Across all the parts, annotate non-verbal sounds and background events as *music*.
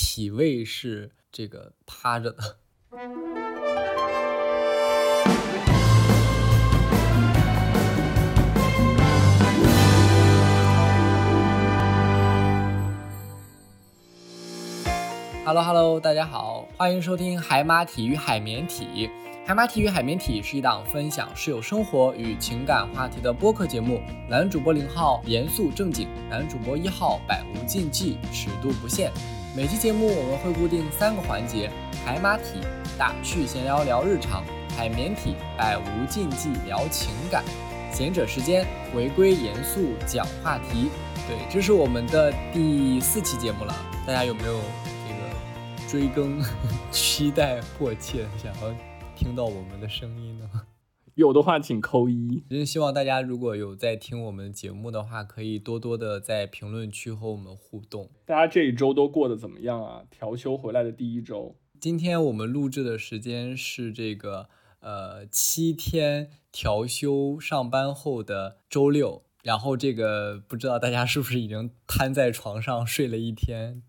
体位是这个趴着的。Hello Hello，大家好，欢迎收听海马体与海绵体。海马体与海绵体是一档分享室友生活与情感话题的播客节目。男主播零号严肃正经，男主播一号百无禁忌，尺度不限。每期节目我们会固定三个环节：海马体打趣闲聊聊日常，海绵体百无禁忌聊情感，贤者时间回归严肃讲话题。对，这是我们的第四期节目了，大家有没有这个追更、*laughs* 期待迫切想要听到我们的声音呢？有的话请扣一。真希望大家如果有在听我们节目的话，可以多多的在评论区和我们互动。大家这一周都过得怎么样啊？调休回来的第一周，今天我们录制的时间是这个呃七天调休上班后的周六，然后这个不知道大家是不是已经瘫在床上睡了一天？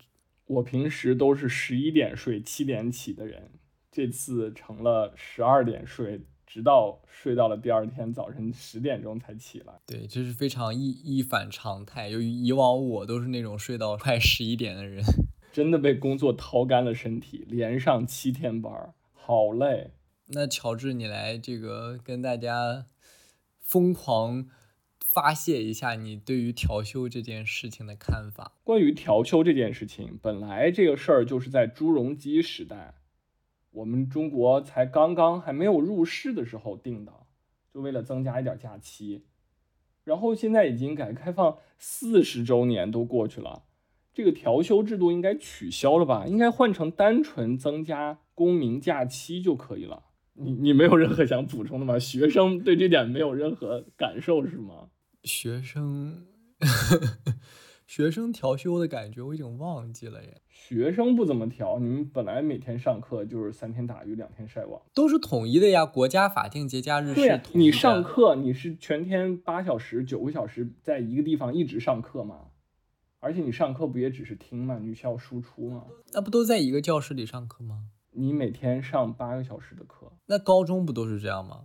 我平时都是十一点睡七点起的人，这次成了十二点睡，直到睡到了第二天早晨十点钟才起来。对，这是非常一一反常态。由于以往我都是那种睡到快十一点的人，*laughs* 真的被工作掏干了身体，连上七天班儿，好累。那乔治，你来这个跟大家疯狂发泄一下你对于调休这件事情的看法。关于调休这件事情，本来这个事儿就是在朱镕基时代，我们中国才刚刚还没有入世的时候定的，就为了增加一点假期。然后现在已经改革开放四十周年都过去了，这个调休制度应该取消了吧？应该换成单纯增加公民假期就可以了。你你没有任何想补充的吗？学生对这点没有任何感受是吗？学生，学生调休的感觉我已经忘记了耶，学生不怎么调，你们本来每天上课就是三天打鱼两天晒网。都是统一的呀。国家法定节假日，是统一的。你上课你是全天八小时九个小时在一个地方一直上课吗？而且你上课不也只是听吗？你需要输出吗？那不都在一个教室里上课吗？你每天上八个小时的课，那高中不都是这样吗？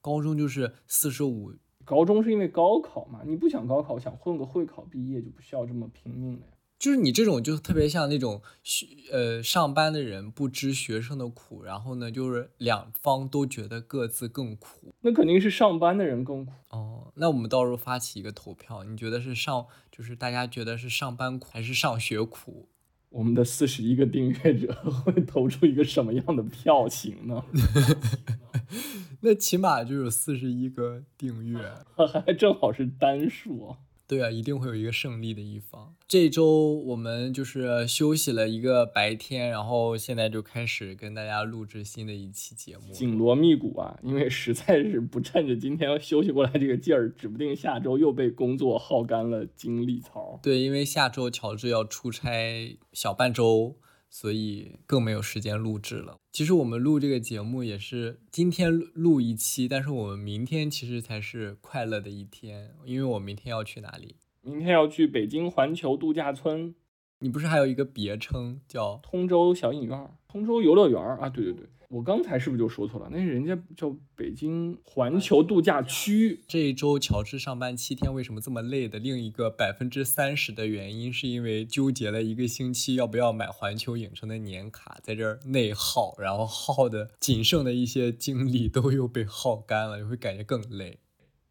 高中就是四十五，高中是因为高考嘛？你不想高考，想混个会考毕业就不需要这么拼命了呀。就是你这种就特别像那种学呃上班的人不知学生的苦，然后呢就是两方都觉得各自更苦。那肯定是上班的人更苦。哦，那我们到时候发起一个投票，你觉得是上就是大家觉得是上班苦还是上学苦？我们的四十一个订阅者会投出一个什么样的票型呢？*laughs* 那起码就有四十一个订阅。*laughs* 还正好是单数哦。对啊，一定会有一个胜利的一方。这周我们就是休息了一个白天，然后现在就开始跟大家录制新的一期节目。紧锣密鼓啊，因为实在是不趁着今天要休息过来这个劲儿，指不定下周又被工作耗干了精力槽。对，因为下周乔治要出差小半周，所以更没有时间录制了。其实我们录这个节目也是今天录录一期，但是我们明天其实才是快乐的一天，因为我明天要去哪里？明天要去北京环球度假村你不是还有一个别称叫通州小影院儿、通州游乐园儿啊？对对对，我刚才是不是就说错了？那人家叫北京环球度假区。这一周乔治上班七天为什么这么累的另一个百分之三十的原因，是因为纠结了一个星期要不要买环球影城的年卡，在这儿内耗，然后耗的仅剩的一些精力都又被耗干了，就会感觉更累。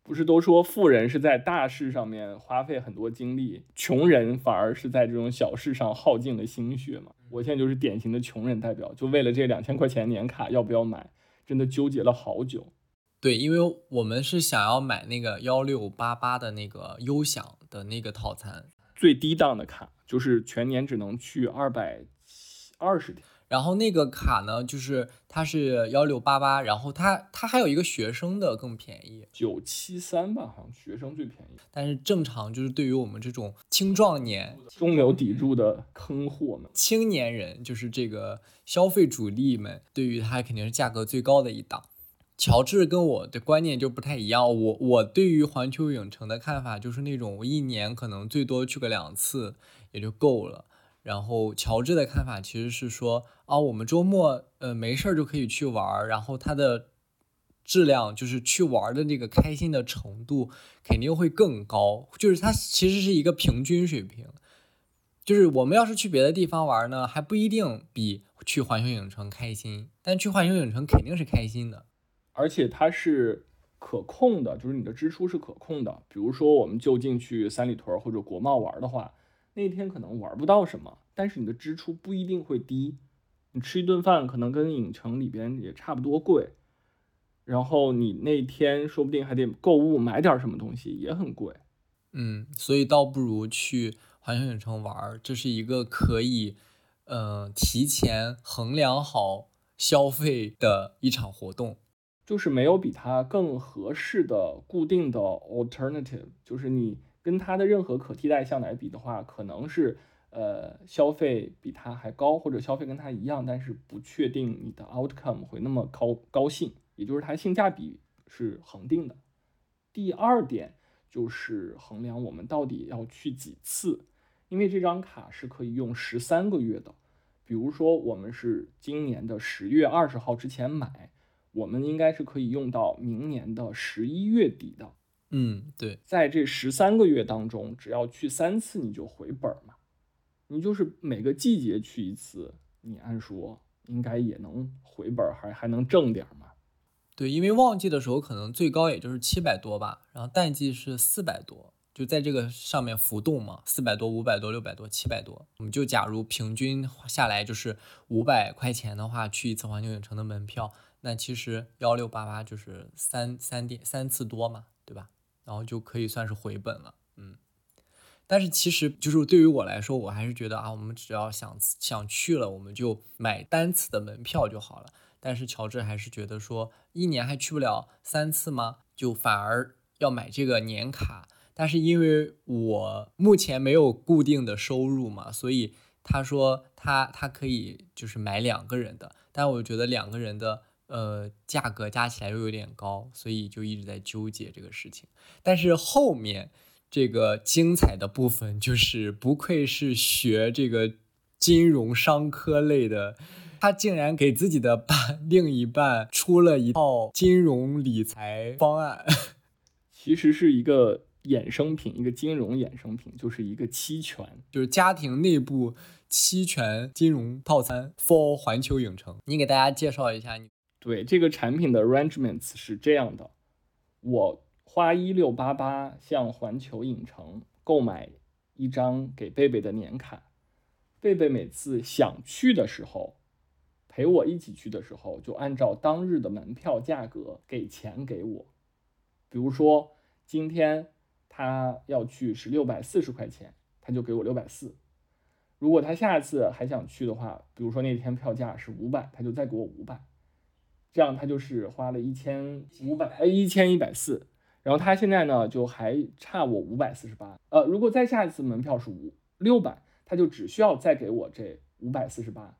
不是都说富人是在大事上面花费很多精力，穷人反而是在这种小事上耗尽了心血嘛？我现在就是典型的穷人代表，就为了这两千块钱年卡要不要买，真的纠结了好久。对，因为我们是想要买那个幺六八八的那个优享的那个套餐，最低档的卡就是全年只能去二百二十天，然后那个卡呢，就是它是幺六八八，然后它它还有一个学生的更便宜，九七三吧，好像学生最便宜。但是正常就是对于我们这种青壮年、中流砥柱的坑货们，青年人，就是这个消费主力们，对于它肯定是价格最高的一档。乔治跟我的观念就不太一样，我我对于环球影城的看法就是那种我一年可能最多去个两次也就够了。然后乔治的看法其实是说，啊，我们周末呃没事儿就可以去玩儿，然后它的质量就是去玩的那个开心的程度肯定会更高，就是它其实是一个平均水平。就是我们要是去别的地方玩呢，还不一定比去环球影城开心，但去环球影城肯定是开心的，而且它是可控的，就是你的支出是可控的。比如说我们就近去三里屯或者国贸玩的话，那天可能玩不到什么，但是你的支出不一定会低，你吃一顿饭可能跟影城里边也差不多贵，然后你那天说不定还得购物买点什么东西，也很贵。嗯，所以倒不如去。环球影城玩，这是一个可以，呃，提前衡量好消费的一场活动，就是没有比它更合适的固定的 alternative，就是你跟它的任何可替代项来比的话，可能是呃消费比它还高，或者消费跟它一样，但是不确定你的 outcome 会那么高高兴，也就是它性价比是恒定的。第二点就是衡量我们到底要去几次。因为这张卡是可以用十三个月的，比如说我们是今年的十月二十号之前买，我们应该是可以用到明年的十一月底的。嗯，对，在这十三个月当中，只要去三次你就回本嘛，你就是每个季节去一次，你按说应该也能回本，还还能挣点嘛。对，因为旺季的时候可能最高也就是七百多吧，然后淡季是四百多。就在这个上面浮动嘛，四百多、五百多、六百多、七百多，我们就假如平均下来就是五百块钱的话，去一次环球影城的门票，那其实幺六八八就是三三点三次多嘛，对吧？然后就可以算是回本了，嗯。但是其实就是对于我来说，我还是觉得啊，我们只要想想去了，我们就买单次的门票就好了。但是乔治还是觉得说，一年还去不了三次吗？就反而要买这个年卡。但是因为我目前没有固定的收入嘛，所以他说他他可以就是买两个人的，但我觉得两个人的呃价格加起来又有点高，所以就一直在纠结这个事情。但是后面这个精彩的部分就是不愧是学这个金融商科类的，他竟然给自己的伴另一半出了一套金融理财方案，*laughs* 其实是一个。衍生品，一个金融衍生品，就是一个期权，就是家庭内部期权金融套餐 for 环球影城。你给大家介绍一下，你对这个产品的 arrangements 是这样的：我花一六八八向环球影城购买一张给贝贝的年卡，贝贝每次想去的时候，陪我一起去的时候，就按照当日的门票价格给钱给我。比如说今天。他要去是六百四十块钱，他就给我六百四。如果他下次还想去的话，比如说那天票价是五百，他就再给我五百，这样他就是花了一千五百，呃，一千一百四。然后他现在呢，就还差我五百四十八。呃，如果再下一次门票是五六百，他就只需要再给我这五百四十八，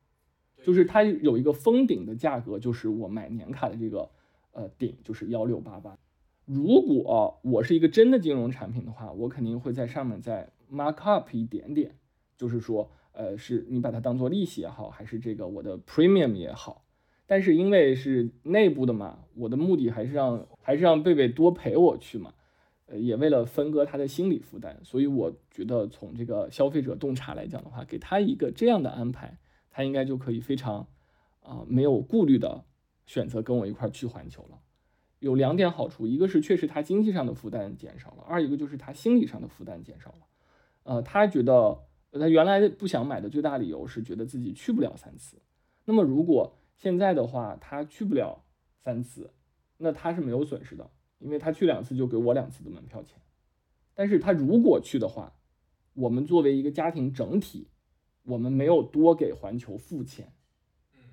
就是他有一个封顶的价格，就是我买年卡的这个呃顶就是幺六八八。如果我是一个真的金融产品的话，我肯定会在上面再 mark up 一点点，就是说，呃，是你把它当做利息也好，还是这个我的 premium 也好。但是因为是内部的嘛，我的目的还是让还是让贝贝多陪我去嘛，呃，也为了分割他的心理负担，所以我觉得从这个消费者洞察来讲的话，给他一个这样的安排，他应该就可以非常啊没有顾虑的选择跟我一块去环球了。有两点好处，一个是确实他经济上的负担减少了，二一个就是他心理上的负担减少了。呃，他觉得他原来不想买的最大理由是觉得自己去不了三次。那么如果现在的话，他去不了三次，那他是没有损失的，因为他去两次就给我两次的门票钱。但是他如果去的话，我们作为一个家庭整体，我们没有多给环球付钱，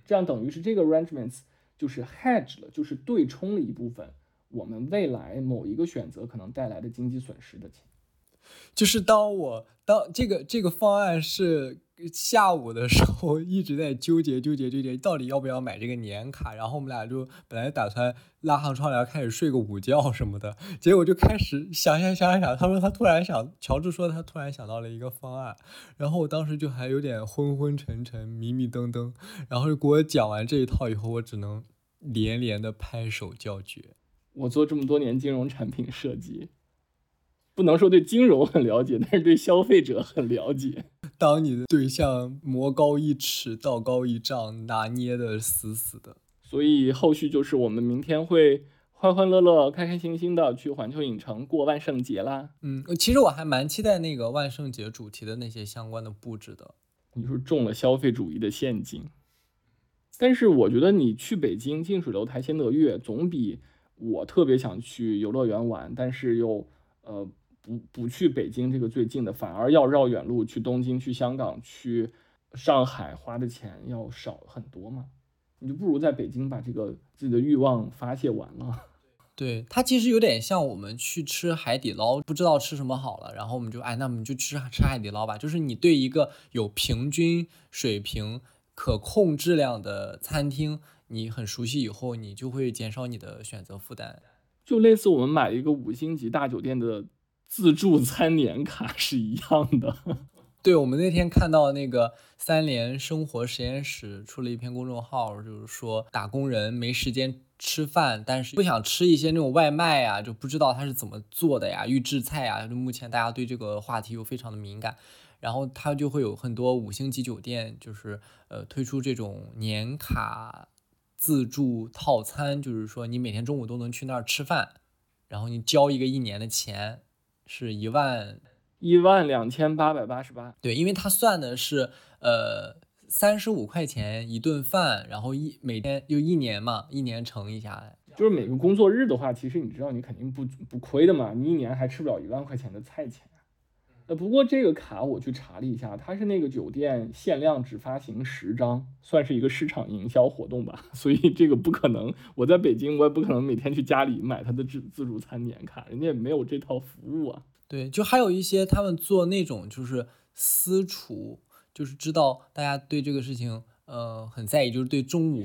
这样等于是这个 arrangements。就是 hedge 了，就是对冲了一部分我们未来某一个选择可能带来的经济损失的钱。就是当我当这个这个方案是下午的时候一直在纠结纠结纠结，到底要不要买这个年卡。然后我们俩就本来打算拉上窗帘开始睡个午觉什么的，结果就开始想想想想。他说他突然想，乔治说他突然想到了一个方案，然后我当时就还有点昏昏沉沉、迷迷瞪瞪。然后就给我讲完这一套以后，我只能连连的拍手叫绝。我做这么多年金融产品设计。不能说对金融很了解，但是对消费者很了解。当你的对象魔高一尺，道高一丈，拿捏的死死的。所以后续就是我们明天会欢欢乐乐、开开心心的去环球影城过万圣节啦。嗯，其实我还蛮期待那个万圣节主题的那些相关的布置的。你说中了消费主义的陷阱，但是我觉得你去北京近水楼台先得月，总比我特别想去游乐园玩，但是又呃。不不去北京这个最近的，反而要绕远路去东京、去香港、去上海，花的钱要少很多嘛？你就不如在北京把这个自己的欲望发泄完了。*laughs* 对，它其实有点像我们去吃海底捞，不知道吃什么好了，然后我们就哎，那我们就吃吃海底捞吧。就是你对一个有平均水平、可控质量的餐厅，你很熟悉以后，你就会减少你的选择负担。就类似我们买一个五星级大酒店的。自助餐年卡是一样的。*laughs* 对，我们那天看到那个三联生活实验室出了一篇公众号，就是说打工人没时间吃饭，但是不想吃一些那种外卖呀，就不知道他是怎么做的呀，预制菜呀。就目前大家对这个话题又非常的敏感，然后他就会有很多五星级酒店，就是呃推出这种年卡自助套餐，就是说你每天中午都能去那儿吃饭，然后你交一个一年的钱。是一万一万两千八百八十八，对，因为他算的是呃三十五块钱一顿饭，然后一每天就一年嘛，一年乘一下来，就是每个工作日的话，其实你知道你肯定不不亏的嘛，你一年还吃不了一万块钱的菜钱。呃，不过这个卡我去查了一下，它是那个酒店限量只发行十张，算是一个市场营销活动吧。所以这个不可能，我在北京我也不可能每天去家里买他的自自助餐年卡，人家也没有这套服务啊。对，就还有一些他们做那种就是私厨，就是知道大家对这个事情呃很在意，就是对中午，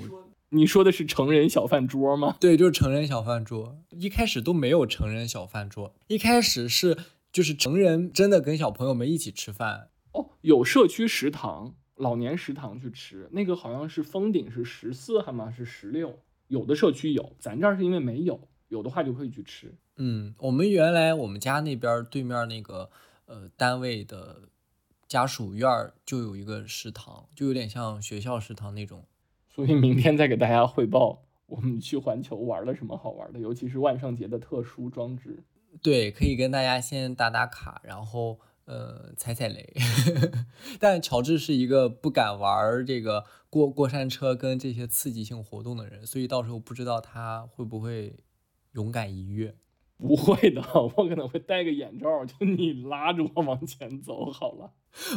你说的是成人小饭桌吗？对，就是成人小饭桌，一开始都没有成人小饭桌，一开始是。就是成人真的跟小朋友们一起吃饭哦，有社区食堂、老年食堂去吃，那个好像是封顶是十四，还吗？是十六？有的社区有，咱这儿是因为没有，有的话就可以去吃。嗯，我们原来我们家那边对面那个呃单位的家属院就有一个食堂，就有点像学校食堂那种。所以明天再给大家汇报我们去环球玩了什么好玩的，尤其是万圣节的特殊装置。对，可以跟大家先打打卡，然后呃踩踩雷。*laughs* 但乔治是一个不敢玩这个过过山车跟这些刺激性活动的人，所以到时候不知道他会不会勇敢一跃。不会的，*laughs* 我可能会戴个眼罩，*laughs* 就你拉着我往前走好了。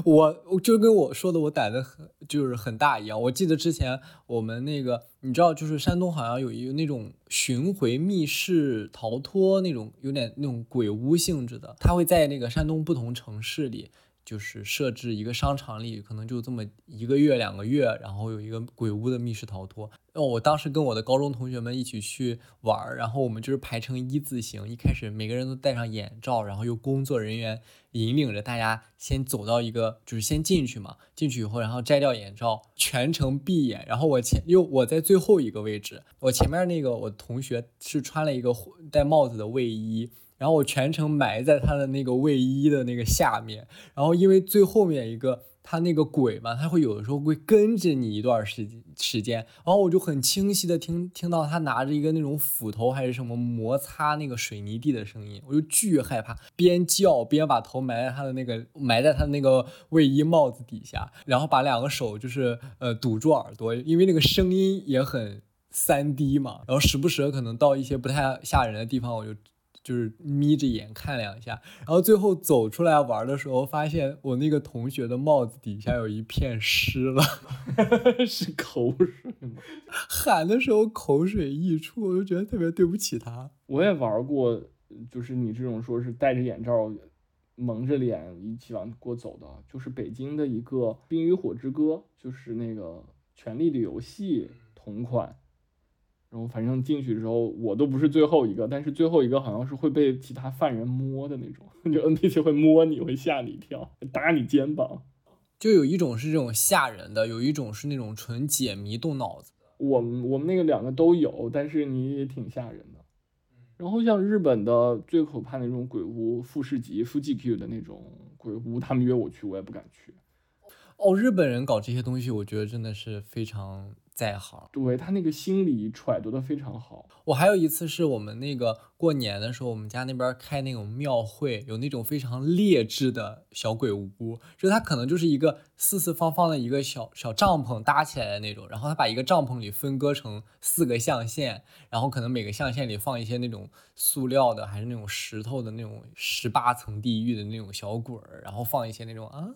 我就跟我说的，我胆子很就是很大一样。我记得之前我们那个，你知道，就是山东好像有一个那种巡回密室逃脱那种，有点那种鬼屋性质的，他会在那个山东不同城市里。就是设置一个商场里，可能就这么一个月两个月，然后有一个鬼屋的密室逃脱。哦，我当时跟我的高中同学们一起去玩儿，然后我们就是排成一字形，一开始每个人都戴上眼罩，然后由工作人员引领着大家先走到一个，就是先进去嘛。进去以后，然后摘掉眼罩，全程闭眼。然后我前又我在最后一个位置，我前面那个我同学是穿了一个戴帽子的卫衣。然后我全程埋在他的那个卫衣的那个下面，然后因为最后面一个他那个鬼嘛，他会有的时候会跟着你一段时时间，然后我就很清晰的听听到他拿着一个那种斧头还是什么摩擦那个水泥地的声音，我就巨害怕，边叫边把头埋在他的那个埋在他的那个卫衣帽子底下，然后把两个手就是呃堵住耳朵，因为那个声音也很三 D 嘛，然后时不时可能到一些不太吓人的地方，我就。就是眯着眼看两下，然后最后走出来玩的时候，发现我那个同学的帽子底下有一片湿了，*laughs* 是口水吗？喊的时候口水溢出，我就觉得特别对不起他。我也玩过，就是你这种说是戴着眼罩蒙着脸一起往过走的，就是北京的一个《冰与火之歌》，就是那个《权力的游戏》同款。然后反正进去之后，我都不是最后一个，但是最后一个好像是会被其他犯人摸的那种，*laughs* 就 NPC 会摸你，会吓你一跳，打你肩膀。就有一种是这种吓人的，有一种是那种纯解谜动脑子。我们我们那个两个都有，但是你也挺吓人的。然后像日本的最可怕的那种鬼屋，富士急、富士 Q 的那种鬼屋，他们约我去，我也不敢去。哦，日本人搞这些东西，我觉得真的是非常。在行，对他那个心理揣度的非常好。我还有一次是我们那个过年的时候，我们家那边开那种庙会，有那种非常劣质的小鬼屋，就它可能就是一个四四方方的一个小小帐篷搭起来的那种，然后他把一个帐篷里分割成四个象限，然后可能每个象限里放一些那种塑料的还是那种石头的那种十八层地狱的那种小鬼儿，然后放一些那种啊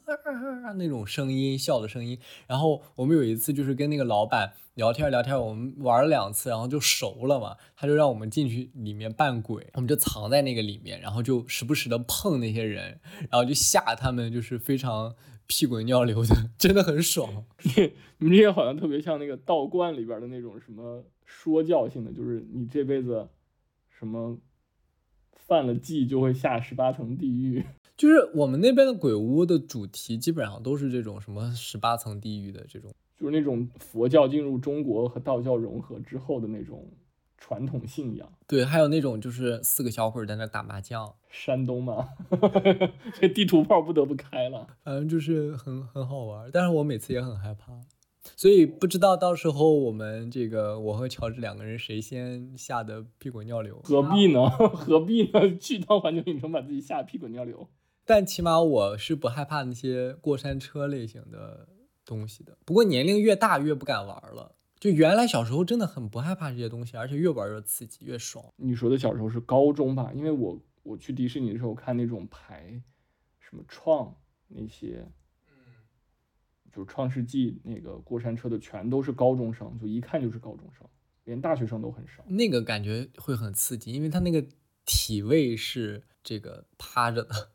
那种声音笑的声音，然后我们有一次就是跟那个老板。聊天聊天，我们玩了两次，然后就熟了嘛。他就让我们进去里面扮鬼，我们就藏在那个里面，然后就时不时的碰那些人，然后就吓他们，就是非常屁滚尿流的，真的很爽。*laughs* 你们这些好像特别像那个道观里边的那种什么说教性的，就是你这辈子什么犯了忌就会下十八层地狱。*laughs* 就是我们那边的鬼屋的主题基本上都是这种什么十八层地狱的这种。就是那种佛教进入中国和道教融合之后的那种传统信仰，对，还有那种就是四个小伙在那打麻将，山东嘛，*laughs* 这地图炮不得不开了，反正就是很很好玩，但是我每次也很害怕，所以不知道到时候我们这个我和乔治两个人谁先吓得屁滚尿流，何必呢？何必呢？去趟环球影城把自己吓得屁滚尿流，但起码我是不害怕那些过山车类型的。东西的，不过年龄越大越不敢玩了。就原来小时候真的很不害怕这些东西，而且越玩越刺激，越爽。你说的小时候是高中吧？因为我我去迪士尼的时候看那种排，什么创那些，嗯，就是创世纪那个过山车的，全都是高中生，就一看就是高中生，连大学生都很少。那个感觉会很刺激，因为他那个体位是这个趴着的。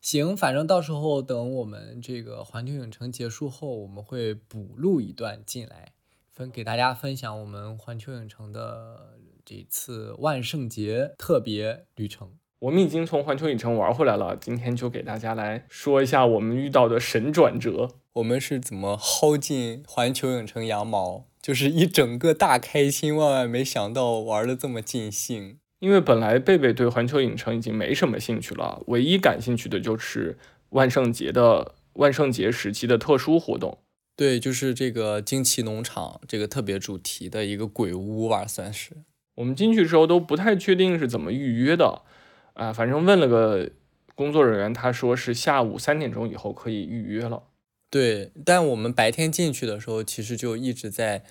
行，反正到时候等我们这个环球影城结束后，我们会补录一段进来，分给大家分享我们环球影城的这次万圣节特别旅程。我们已经从环球影城玩回来了，今天就给大家来说一下我们遇到的神转折。我们是怎么薅进环球影城羊毛，就是一整个大开心，万万没想到玩的这么尽兴。因为本来贝贝对环球影城已经没什么兴趣了，唯一感兴趣的就是万圣节的万圣节时期的特殊活动。对，就是这个惊奇农场这个特别主题的一个鬼屋吧，算是。我们进去时候都不太确定是怎么预约的，啊，反正问了个工作人员，他说是下午三点钟以后可以预约了。对，但我们白天进去的时候，其实就一直在。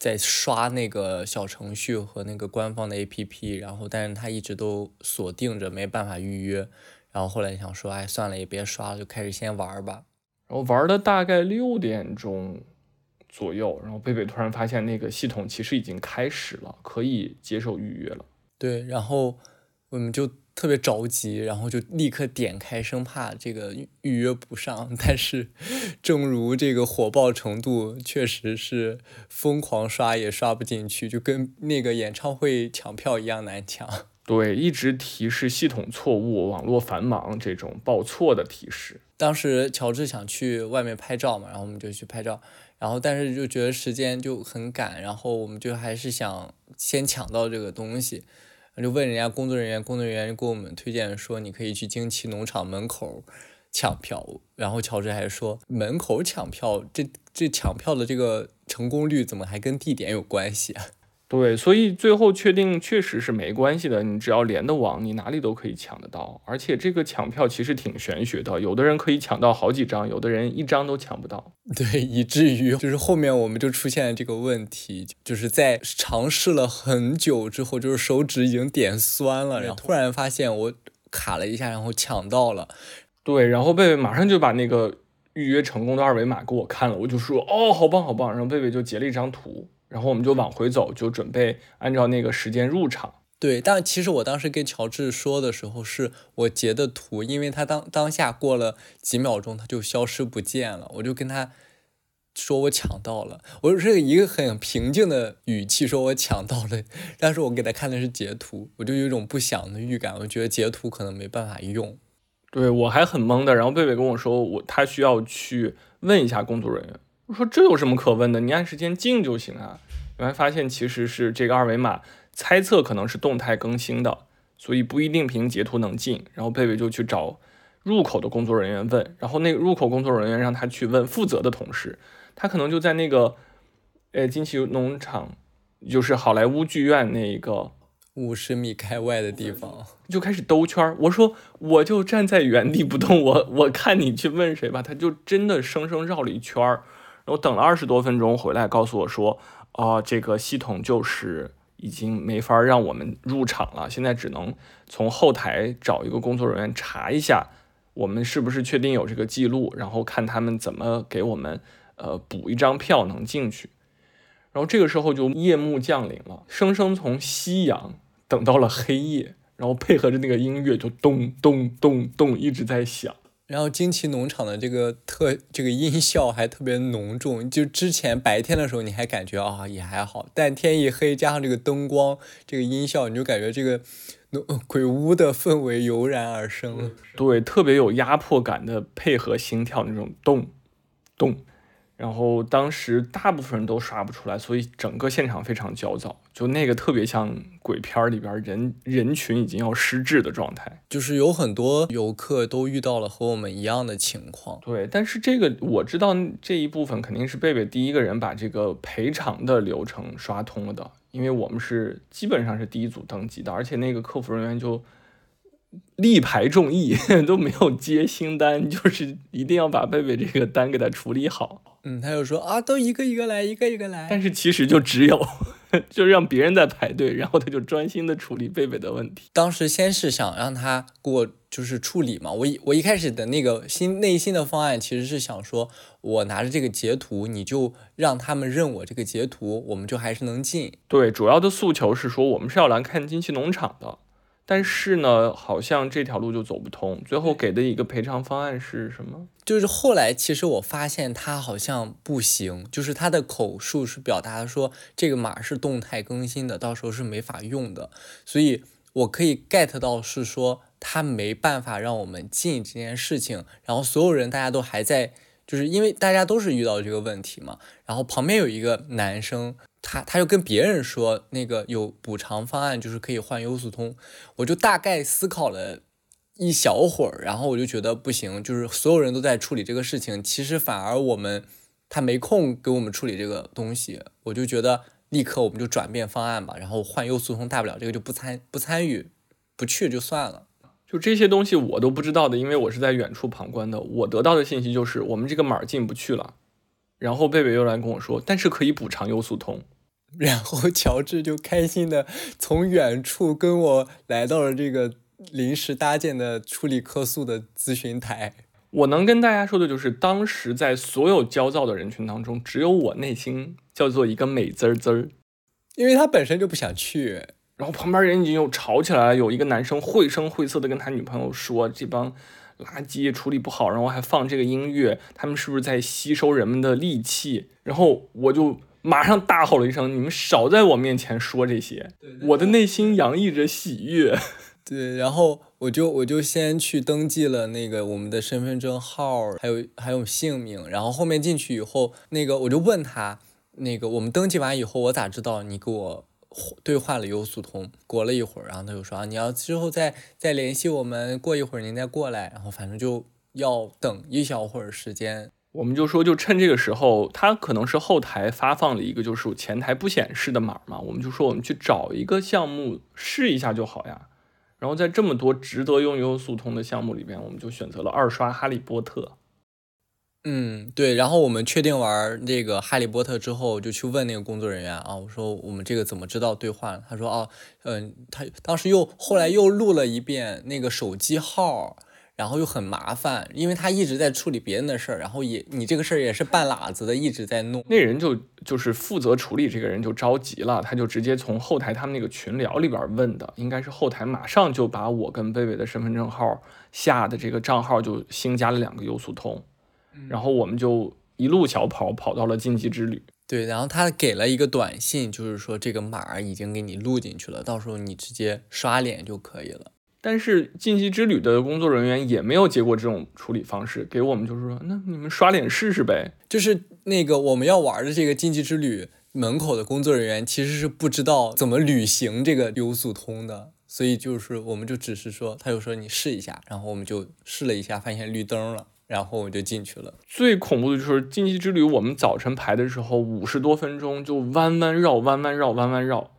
在刷那个小程序和那个官方的 APP，然后但是他一直都锁定着，没办法预约。然后后来想说，哎，算了，也别刷了，就开始先玩吧。然后玩了大概六点钟左右，然后贝贝突然发现那个系统其实已经开始了，可以接受预约了。对，然后我们就。特别着急，然后就立刻点开，生怕这个预约不上。但是，正如这个火爆程度，确实是疯狂刷也刷不进去，就跟那个演唱会抢票一样难抢。对，一直提示系统错误、网络繁忙这种报错的提示。当时乔治想去外面拍照嘛，然后我们就去拍照，然后但是就觉得时间就很赶，然后我们就还是想先抢到这个东西。就问人家工作人员，工作人员就给我们推荐说，你可以去惊奇农场门口抢票。然后乔治还说，门口抢票，这这抢票的这个成功率怎么还跟地点有关系啊？对，所以最后确定确实是没关系的。你只要连的网，你哪里都可以抢得到。而且这个抢票其实挺玄学的，有的人可以抢到好几张，有的人一张都抢不到。*laughs* 对，以至于就是后面我们就出现了这个问题，就是在尝试了很久之后，就是手指已经点酸了，然后突然发现我卡了一下，然后抢到了。对，然后贝贝马上就把那个预约成功的二维码给我看了，我就说哦，好棒好棒。然后贝贝就截了一张图。然后我们就往回走，就准备按照那个时间入场。对，但其实我当时跟乔治说的时候，是我截的图，因为他当当下过了几秒钟，他就消失不见了，我就跟他说我抢到了，我是一个很平静的语气说我抢到了，但是我给他看的是截图，我就有一种不祥的预感，我觉得截图可能没办法用。对我还很懵的，然后贝贝跟我说我他需要去问一下工作人员，我说这有什么可问的，你按时间进就行啊。原来发现其实是这个二维码。猜测可能是动态更新的，所以不一定凭截图能进。然后贝贝就去找入口的工作人员问，然后那个入口工作人员让他去问负责的同事，他可能就在那个呃金奇农场，就是好莱坞剧院那个五十米开外的地方，就开始兜圈。我说我就站在原地不动，我我看你去问谁吧。他就真的生生绕了一圈儿，我等了二十多分钟回来告诉我说，啊，这个系统就是。已经没法让我们入场了，现在只能从后台找一个工作人员查一下，我们是不是确定有这个记录，然后看他们怎么给我们呃补一张票能进去。然后这个时候就夜幕降临了，生生从夕阳等到了黑夜，然后配合着那个音乐就咚咚咚咚一直在响。然后惊奇农场的这个特这个音效还特别浓重，就之前白天的时候你还感觉啊也还好，但天一黑加上这个灯光这个音效，你就感觉这个鬼屋的氛围油然而生。对，特别有压迫感的配合心跳那种动，动。然后当时大部分人都刷不出来，所以整个现场非常焦躁，就那个特别像鬼片里边人人群已经要失智的状态，就是有很多游客都遇到了和我们一样的情况。对，但是这个我知道这一部分肯定是贝贝第一个人把这个赔偿的流程刷通了的，因为我们是基本上是第一组登记的，而且那个客服人员就。力排众议 *laughs* 都没有接新单，就是一定要把贝贝这个单给他处理好。嗯，他就说啊，都一个一个来，一个一个来。但是其实就只有，*laughs* 就让别人在排队，然后他就专心的处理贝贝的问题。当时先是想让他给我就是处理嘛，我一我一开始的那个心内心的方案其实是想说，我拿着这个截图，你就让他们认我这个截图，我们就还是能进。对，主要的诉求是说，我们是要来看金奇农场的。但是呢，好像这条路就走不通。最后给的一个赔偿方案是什么？就是后来其实我发现他好像不行，就是他的口述是表达说这个码是动态更新的，到时候是没法用的。所以我可以 get 到是说他没办法让我们进这件事情。然后所有人大家都还在，就是因为大家都是遇到这个问题嘛。然后旁边有一个男生。他他就跟别人说那个有补偿方案，就是可以换优速通。我就大概思考了一小会儿，然后我就觉得不行，就是所有人都在处理这个事情，其实反而我们他没空给我们处理这个东西。我就觉得立刻我们就转变方案吧，然后换优速通，大不了这个就不参不参与，不去就算了。就这些东西我都不知道的，因为我是在远处旁观的。我得到的信息就是我们这个码进不去了。然后贝贝又来跟我说，但是可以补偿优速通。*laughs* 然后乔治就开心的从远处跟我来到了这个临时搭建的处理客诉的咨询台。我能跟大家说的就是，当时在所有焦躁的人群当中，只有我内心叫做一个美滋儿滋儿，因为他本身就不想去。然后旁边人已经又吵起来了，有一个男生绘声绘色的跟他女朋友说：“这帮。”垃圾处理不好，然后还放这个音乐，他们是不是在吸收人们的戾气？然后我就马上大吼了一声：“你们少在我面前说这些！”我的内心洋溢着喜悦。*laughs* 对，然后我就我就先去登记了那个我们的身份证号，还有还有姓名。然后后面进去以后，那个我就问他，那个我们登记完以后，我咋知道你给我？兑换了优速通，过了一会儿，然后他就说啊，你要之后再再联系我们，过一会儿您再过来，然后反正就要等一小会儿时间。我们就说，就趁这个时候，他可能是后台发放了一个就是前台不显示的码嘛，我们就说我们去找一个项目试一下就好呀。然后在这么多值得用优速通的项目里边，我们就选择了二刷哈利波特。嗯，对，然后我们确定玩那个哈利波特之后，就去问那个工作人员啊，我说我们这个怎么知道兑换？他说哦，嗯，他当时又后来又录了一遍那个手机号，然后又很麻烦，因为他一直在处理别人的事儿，然后也你这个事儿也是半拉子的一直在弄。那人就就是负责处理这个人就着急了，他就直接从后台他们那个群聊里边问的，应该是后台马上就把我跟贝贝的身份证号下的这个账号就新加了两个优速通，然后我们就一路小跑跑到了晋级之旅。对，然后他给了一个短信，就是说这个码已经给你录进去了，到时候你直接刷脸就可以了。但是晋级之旅的工作人员也没有接过这种处理方式，给我们就是说，那你们刷脸试试呗。就是那个我们要玩的这个晋级之旅门口的工作人员其实是不知道怎么履行这个优速通的，所以就是我们就只是说，他就说你试一下，然后我们就试了一下，发现绿灯了，然后我就进去了。最恐怖的就是晋级之旅，我们早晨排的时候五十多分钟就弯弯绕、弯弯绕、弯弯绕，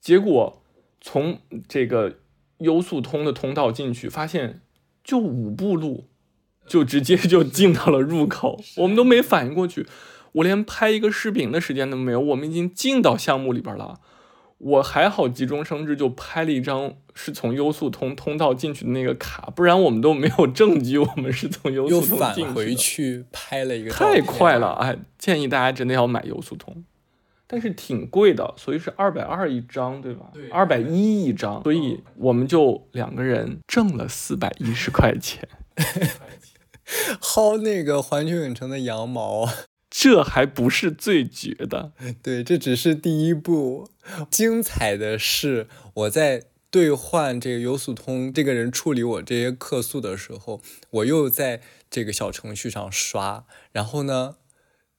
结果从这个。优速通的通道进去，发现就五步路，就直接就进到了入口，我们都没反应过去，我连拍一个视频的时间都没有，我们已经进到项目里边了。我还好急中生智，就拍了一张是从优速通通道进去的那个卡，不然我们都没有证据，我们是从优速通进回去拍了一个，太快了，哎，建议大家真的要买优速通。但是挺贵的，所以是二百二一张，对吧？对，二百一一张，所以我们就两个人挣了四百一十块钱，*laughs* 薅那个环球影城的羊毛。这还不是最绝的，*laughs* 对，这只是第一步。精彩的是，我在兑换这个优速通，这个人处理我这些客诉的时候，我又在这个小程序上刷，然后呢？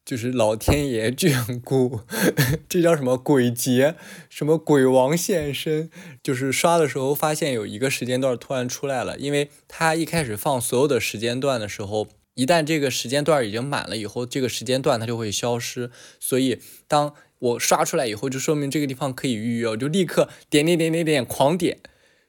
就是老天爷眷顾，*laughs* 这叫什么鬼节？什么鬼王现身？就是刷的时候发现有一个时间段突然出来了，因为他一开始放所有的时间段的时候，一旦这个时间段已经满了以后，这个时间段它就会消失。所以当我刷出来以后，就说明这个地方可以预约，我就立刻点点点点点狂点，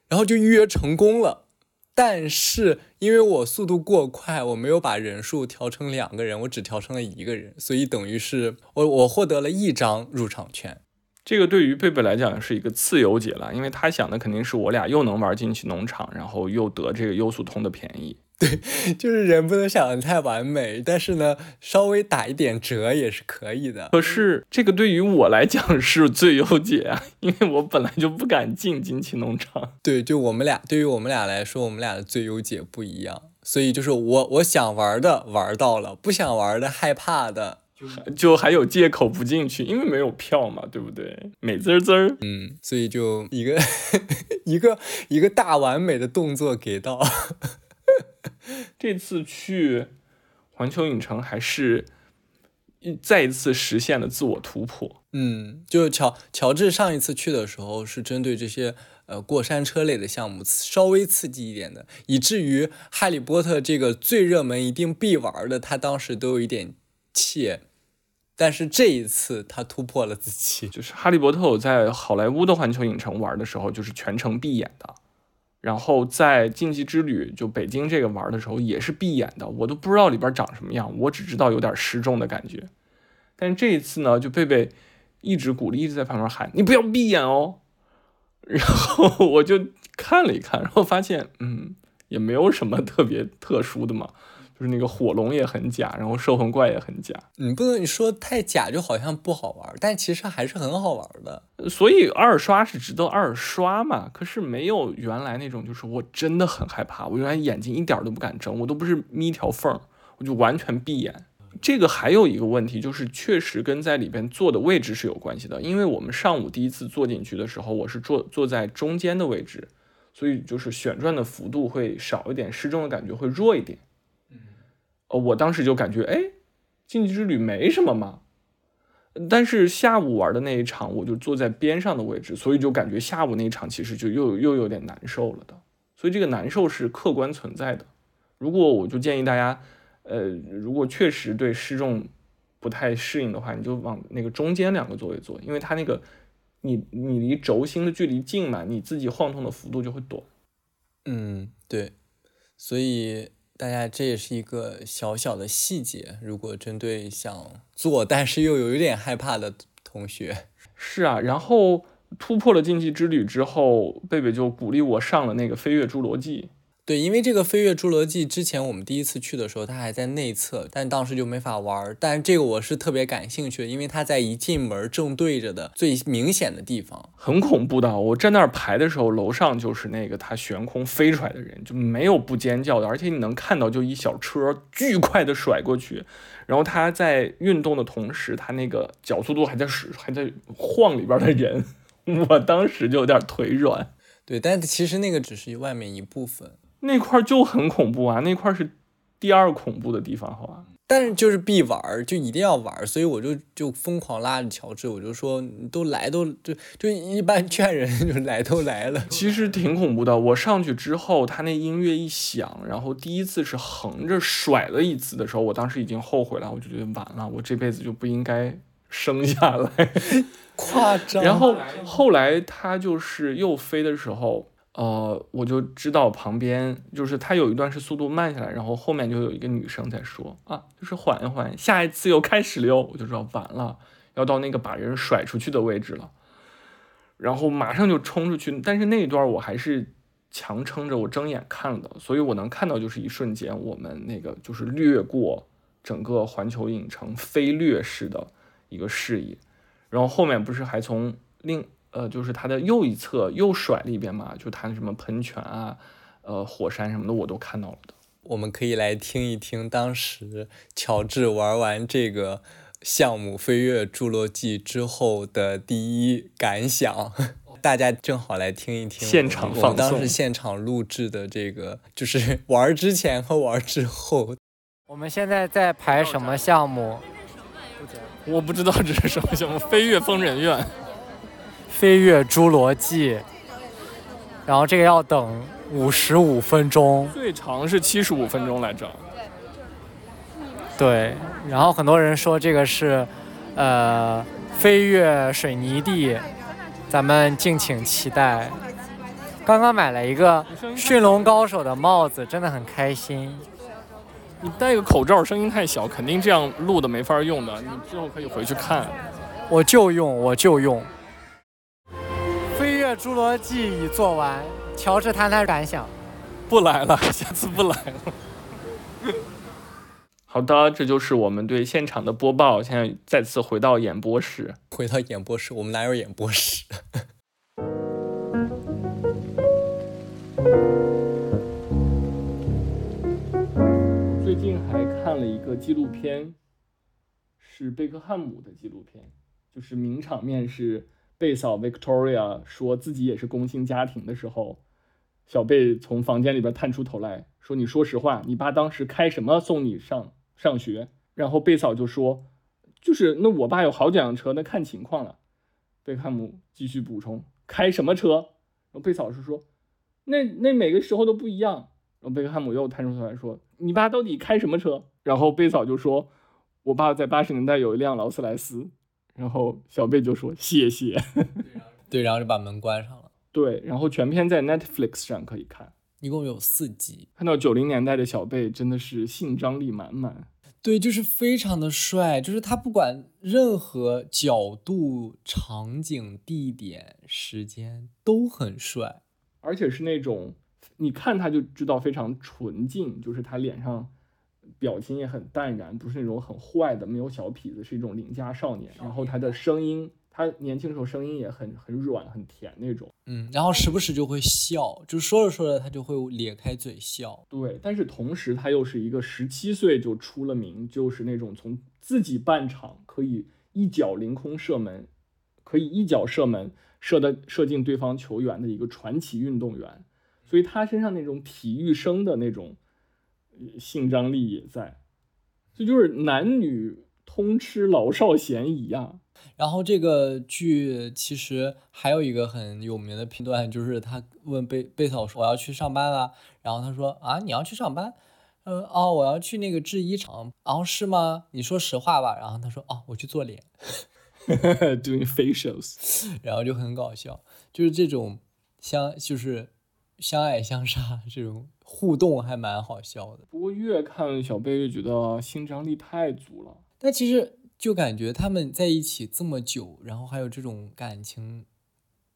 然后就预约成功了。但是因为我速度过快，我没有把人数调成两个人，我只调成了一个人，所以等于是我我获得了一张入场券。这个对于贝贝来讲是一个次优解了，因为他想的肯定是我俩又能玩进去农场，然后又得这个优速通的便宜。对，就是人不能想的太完美，但是呢，稍微打一点折也是可以的。可是这个对于我来讲是最优解啊，因为我本来就不敢进惊奇农场。对，就我们俩，对于我们俩来说，我们俩的最优解不一样，所以就是我我想玩的玩到了，不想玩的害怕的，就还有借口不进去，因为没有票嘛，对不对？美滋滋儿，嗯，所以就一个 *laughs* 一个一个大完美的动作给到。*laughs* 这次去环球影城还是再一次实现了自我突破。嗯，就乔乔治上一次去的时候是针对这些呃过山车类的项目稍微刺激一点的，以至于哈利波特这个最热门一定必玩的，他当时都有一点怯。但是这一次他突破了自己，就是哈利波特我在好莱坞的环球影城玩的时候，就是全程闭眼的。然后在竞技之旅就北京这个玩的时候也是闭眼的，我都不知道里边长什么样，我只知道有点失重的感觉。但这一次呢，就贝贝一直鼓励，一直在旁边喊：“你不要闭眼哦。*laughs* ”然后我就看了一看，然后发现，嗯，也没有什么特别特殊的嘛。就是那个火龙也很假，然后摄魂怪也很假。你不能你说太假，就好像不好玩，但其实还是很好玩的。所以二刷是值得二刷嘛？可是没有原来那种，就是我真的很害怕，我原来眼睛一点都不敢睁，我都不是眯条缝，我就完全闭眼。这个还有一个问题，就是确实跟在里边坐的位置是有关系的。因为我们上午第一次坐进去的时候，我是坐坐在中间的位置，所以就是旋转的幅度会少一点，失重的感觉会弱一点。我当时就感觉，哎，竞技之旅没什么嘛。但是下午玩的那一场，我就坐在边上的位置，所以就感觉下午那一场其实就又又有点难受了的。所以这个难受是客观存在的。如果我就建议大家，呃，如果确实对失重不太适应的话，你就往那个中间两个座位坐，因为它那个你你离轴心的距离近嘛，你自己晃动的幅度就会短。嗯，对，所以。大家，这也是一个小小的细节。如果针对想做但是又有一点害怕的同学，是啊。然后突破了禁忌之旅之后，贝贝就鼓励我上了那个飞跃侏罗纪。对，因为这个《飞跃侏罗纪》之前我们第一次去的时候，它还在内侧，但当时就没法玩儿。但这个我是特别感兴趣的，因为它在一进门正对着的最明显的地方，很恐怖的。我站那儿排的时候，楼上就是那个它悬空飞出来的人，就没有不尖叫的，而且你能看到，就一小车巨快的甩过去，然后它在运动的同时，它那个角速度还在使还在晃里边的人，*laughs* 我当时就有点腿软。对，但其实那个只是外面一部分。那块就很恐怖啊！那块是第二恐怖的地方，好吧？但是就是必玩，就一定要玩，所以我就就疯狂拉着乔治，我就说都来都就就一般劝人就来都来了。*laughs* 其实挺恐怖的，我上去之后，他那音乐一响，然后第一次是横着甩了一次的时候，我当时已经后悔了，我就觉得完了，我这辈子就不应该生下来，*laughs* 夸张。然后后来他就是又飞的时候。呃，我就知道旁边就是他有一段是速度慢下来，然后后面就有一个女生在说啊，就是缓一缓，下一次又开始了哟，我就知道完了，要到那个把人甩出去的位置了，然后马上就冲出去，但是那一段我还是强撑着我睁眼看的，所以我能看到就是一瞬间我们那个就是掠过整个环球影城飞掠式的一个视野，然后后面不是还从另。呃，就是它的右一侧又甩了一遍嘛，就它什么喷泉啊，呃，火山什么的我都看到了的。我们可以来听一听当时乔治玩完这个项目《飞跃侏罗纪》之后的第一感想。*laughs* 大家正好来听一听现场放当时现场录制的这个，就是 *laughs* 玩之前和玩之后。我们现在在排什么项目？我不知道这是什么项目，《飞跃疯人院》。飞跃侏罗纪，然后这个要等五十五分钟，最长是七十五分钟来着。对，然后很多人说这个是，呃，飞跃水泥地，咱们敬请期待。刚刚买了一个驯龙高手的帽子，真的很开心。你戴个口罩，声音太小，肯定这样录的没法用的。你之后可以回去看。我就用，我就用。侏罗纪已做完，乔治谈谈感想。不来了，*laughs* 下次不来了。*laughs* 好的，这就是我们对现场的播报。现在再次回到演播室，回到演播室，我们哪有演播室？*laughs* 最近还看了一个纪录片，是贝克汉姆的纪录片，就是名场面是。贝嫂 Victoria 说自己也是工薪家庭的时候，小贝从房间里边探出头来说：“你说实话，你爸当时开什么送你上上学？”然后贝嫂就说：“就是那我爸有好几辆车，那看情况了。”贝克汉姆继续补充：“开什么车？”然后贝嫂是说：“那那每个时候都不一样。”然后贝克汉姆又探出头来说：“你爸到底开什么车？”然后贝嫂就说：“我爸在八十年代有一辆劳斯莱斯。”然后小贝就说谢谢，*laughs* 对，然后就把门关上了。对，然后全片在 Netflix 上可以看，一共有四集。看到九零年代的小贝真的是性张力满满，对，就是非常的帅，就是他不管任何角度、场景、地点、时间都很帅，而且是那种你看他就知道非常纯净，就是他脸上。表情也很淡然，不是那种很坏的，没有小痞子，是一种邻家少年。然后他的声音，他年轻时候声音也很很软很甜那种。嗯，然后时不时就会笑，就说着说着他就会咧开嘴笑。对，但是同时他又是一个十七岁就出了名，就是那种从自己半场可以一脚凌空射门，可以一脚射门射的射进对方球员的一个传奇运动员。所以他身上那种体育生的那种。性张力也在，这就是男女通吃老少咸宜啊。然后这个剧其实还有一个很有名的片段，就是他问贝贝嫂说：“我要去上班了。”然后他说：“啊，你要去上班？呃，哦，我要去那个制衣厂。然哦，是吗？你说实话吧。”然后他说：“哦，我去做脸，*laughs* doing facials。*laughs* ”然后就很搞笑，就是这种相就是相爱相杀这种。互动还蛮好笑的，不过越看小贝越觉得性张力太足了。但其实就感觉他们在一起这么久，然后还有这种感情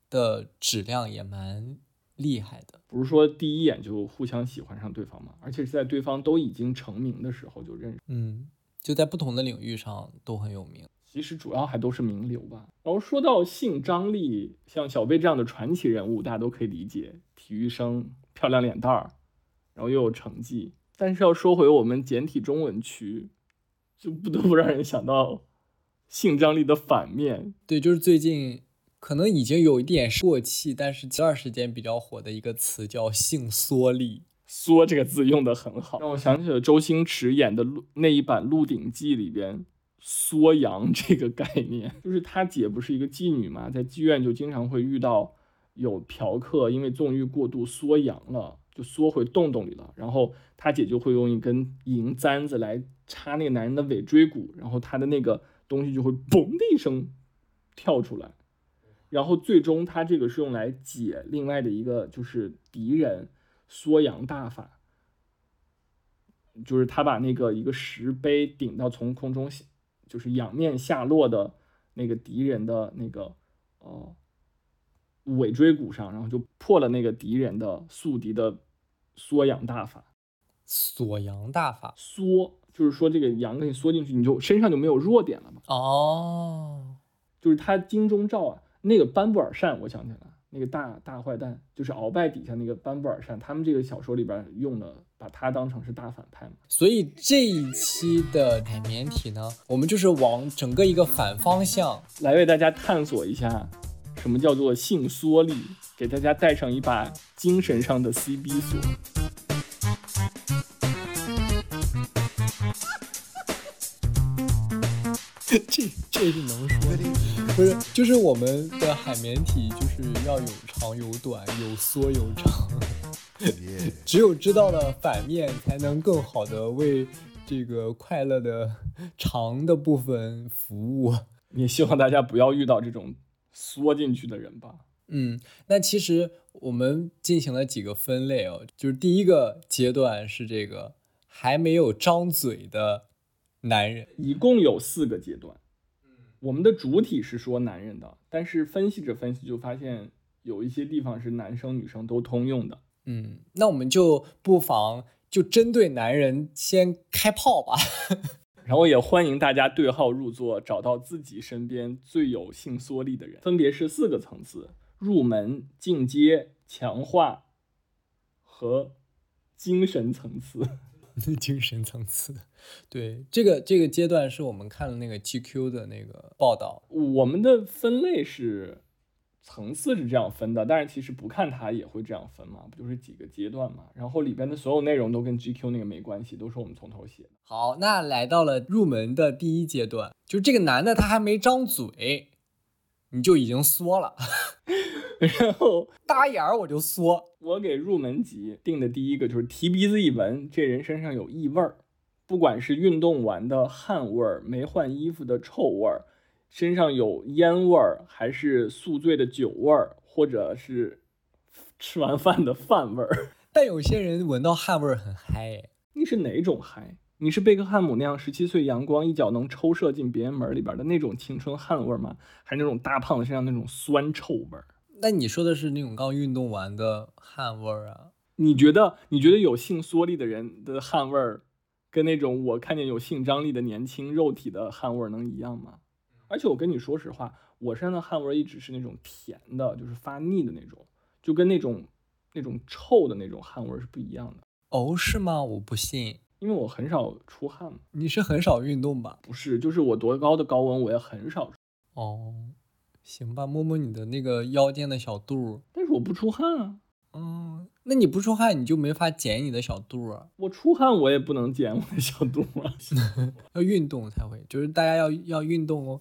的质量也蛮厉害的。不是说第一眼就互相喜欢上对方嘛？而且是在对方都已经成名的时候就认识。嗯，就在不同的领域上都很有名。其实主要还都是名流吧。然后说到性张力，像小贝这样的传奇人物，大家都可以理解，体育生，漂亮脸蛋儿，然后又有成绩。但是要说回我们简体中文区，就不得不让人想到性张力的反面。对，就是最近可能已经有一点过气，但是前段时间比较火的一个词叫性缩力。缩这个字用的很好，让我想起了周星驰演的鹿那一版《鹿鼎记》里边。缩阳这个概念，就是他姐不是一个妓女嘛，在妓院就经常会遇到有嫖客，因为纵欲过度缩阳了，就缩回洞洞里了。然后他姐就会用一根银簪子来插那个男人的尾椎骨，然后他的那个东西就会嘣的一声跳出来。然后最终他这个是用来解另外的一个就是敌人缩阳大法，就是他把那个一个石碑顶到从空中。就是仰面下落的那个敌人的那个呃尾椎骨上，然后就破了那个敌人的宿敌的缩阳大法。缩阳大法，缩就是说这个阳给你缩进去，你就身上就没有弱点了嘛。哦，就是他金钟罩啊，那个班布尔善，我想起来了。那个大大坏蛋就是鳌拜底下那个班布尔善，他们这个小说里边用的，把他当成是大反派嘛。所以这一期的海绵体呢，我们就是往整个一个反方向来为大家探索一下，什么叫做性缩力，给大家带上一把精神上的 CB 锁。*laughs* 这这是能说的，不是？就是我们的海绵体就是要有长有短，有缩有长，*laughs* 只有知道了反面，才能更好的为这个快乐的长的部分服务。也希望大家不要遇到这种缩进去的人吧。嗯，那其实我们进行了几个分类哦，就是第一个阶段是这个还没有张嘴的。男人一共有四个阶段，嗯我们的主体是说男人的，但是分析着分析就发现有一些地方是男生女生都通用的。嗯，那我们就不妨就针对男人先开炮吧。*laughs* 然后也欢迎大家对号入座，找到自己身边最有性缩力的人，分别是四个层次：入门、进阶、强化和精神层次。*laughs* 精神层次，对这个这个阶段是我们看了那个 GQ 的那个报道。我们的分类是层次是这样分的，但是其实不看它也会这样分嘛，不就是几个阶段嘛？然后里边的所有内容都跟 GQ 那个没关系，都是我们从头写的。好，那来到了入门的第一阶段，就这个男的他还没张嘴，你就已经缩了。*laughs* 然后 *laughs* 搭眼儿我就缩。我给入门级定的第一个就是提鼻子一闻，这人身上有异味儿，不管是运动完的汗味儿，没换衣服的臭味儿，身上有烟味儿，还是宿醉的酒味儿，或者是吃完饭的饭味儿。*laughs* 但有些人闻到汗味儿很嗨，你是哪种嗨？你是贝克汉姆那样十七岁阳光一脚能抽射进别人门里边的那种青春汗味儿吗？还是那种大胖子身上那种酸臭味儿？那你说的是那种刚运动完的汗味儿啊？你觉得你觉得有性缩力的人的汗味儿，跟那种我看见有性张力的年轻肉体的汗味儿能一样吗？而且我跟你说实话，我身上的汗味儿一直是那种甜的，就是发腻的那种，就跟那种那种臭的那种汗味儿是不一样的。哦，是吗？我不信，因为我很少出汗。你是很少运动吧？不是，就是我多高的高温我也很少。哦。行吧，摸摸你的那个腰间的小肚，但是我不出汗啊。嗯，那你不出汗，你就没法减你的小肚啊。我出汗，我也不能减我的小肚啊。*laughs* 要运动才会，就是大家要要运动哦。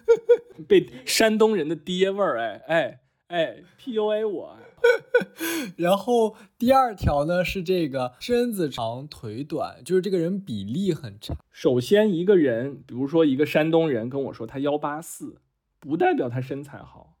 *laughs* 被山东人的爹味儿，哎哎哎，PUA 我。*laughs* 然后第二条呢是这个身子长腿短，就是这个人比例很差。首先一个人，比如说一个山东人跟我说他幺八四。不代表他身材好，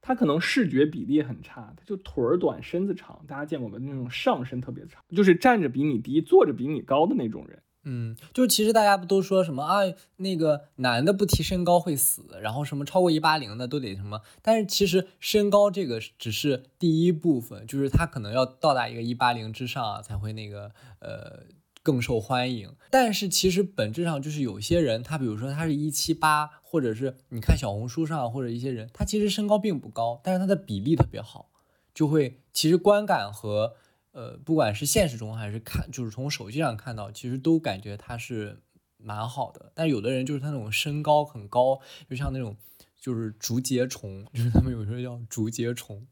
他可能视觉比例很差，他就腿儿短身子长。大家见过没？那种上身特别长，就是站着比你低，坐着比你高的那种人。嗯，就其实大家不都说什么啊，那个男的不提身高会死，然后什么超过一八零的都得什么，但是其实身高这个只是第一部分，就是他可能要到达一个一八零之上啊，才会那个呃更受欢迎。但是其实本质上就是有些人，他比如说他是一七八，或者是你看小红书上或者一些人，他其实身高并不高，但是他的比例特别好，就会其实观感和。呃，不管是现实中还是看，就是从手机上看到，其实都感觉他是蛮好的。但有的人就是他那种身高很高，就像那种就是竹节虫，就是他们有时候叫竹节虫，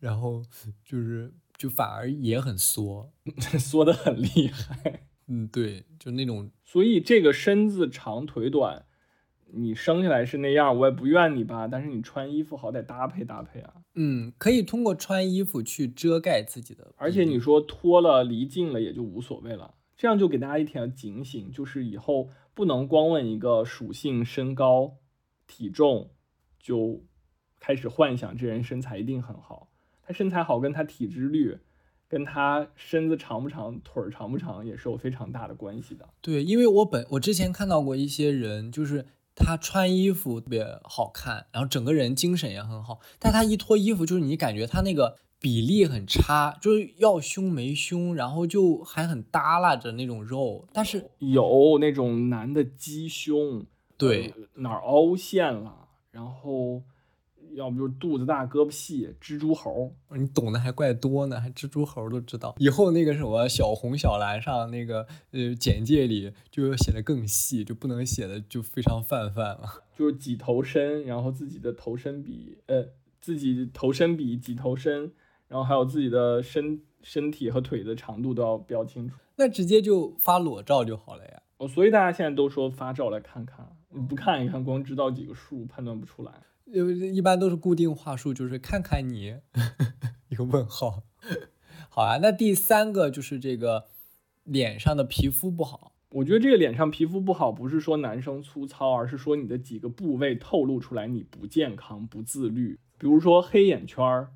然后就是就反而也很缩，*laughs* 缩的很厉害。*laughs* 嗯，对，就那种，所以这个身子长腿短。你生下来是那样，我也不怨你吧。但是你穿衣服好歹搭配搭配啊。嗯，可以通过穿衣服去遮盖自己的。而且你说脱了离近了也就无所谓了。这样就给大家一条警醒，就是以后不能光问一个属性、身高、体重，就开始幻想这人身材一定很好。他身材好跟他体脂率、跟他身子长不长、腿儿长不长也是有非常大的关系的。对，因为我本我之前看到过一些人，就是。他穿衣服特别好看，然后整个人精神也很好，但他一脱衣服，就是你感觉他那个比例很差，就是要胸没胸，然后就还很耷拉着那种肉，但是有那种男的鸡胸，对，哪儿凹陷了，然后。要不就是肚子大胳膊细，蜘蛛猴，你懂得还怪多呢，还蜘蛛猴都知道。以后那个什么小红小蓝上那个呃简介里就要写的更细，就不能写的就非常泛泛了。*laughs* 就是几头身，然后自己的头身比，呃，自己头身比几头身，然后还有自己的身身体和腿的长度都要标清楚。那直接就发裸照就好了呀。哦，所以大家现在都说发照来看看，你不看一看，光知道几个数判断不出来。因为一般都是固定话术，就是看看你 *laughs* 一个问号。好啊，那第三个就是这个脸上的皮肤不好。我觉得这个脸上皮肤不好，不是说男生粗糙，而是说你的几个部位透露出来你不健康、不自律。比如说黑眼圈儿、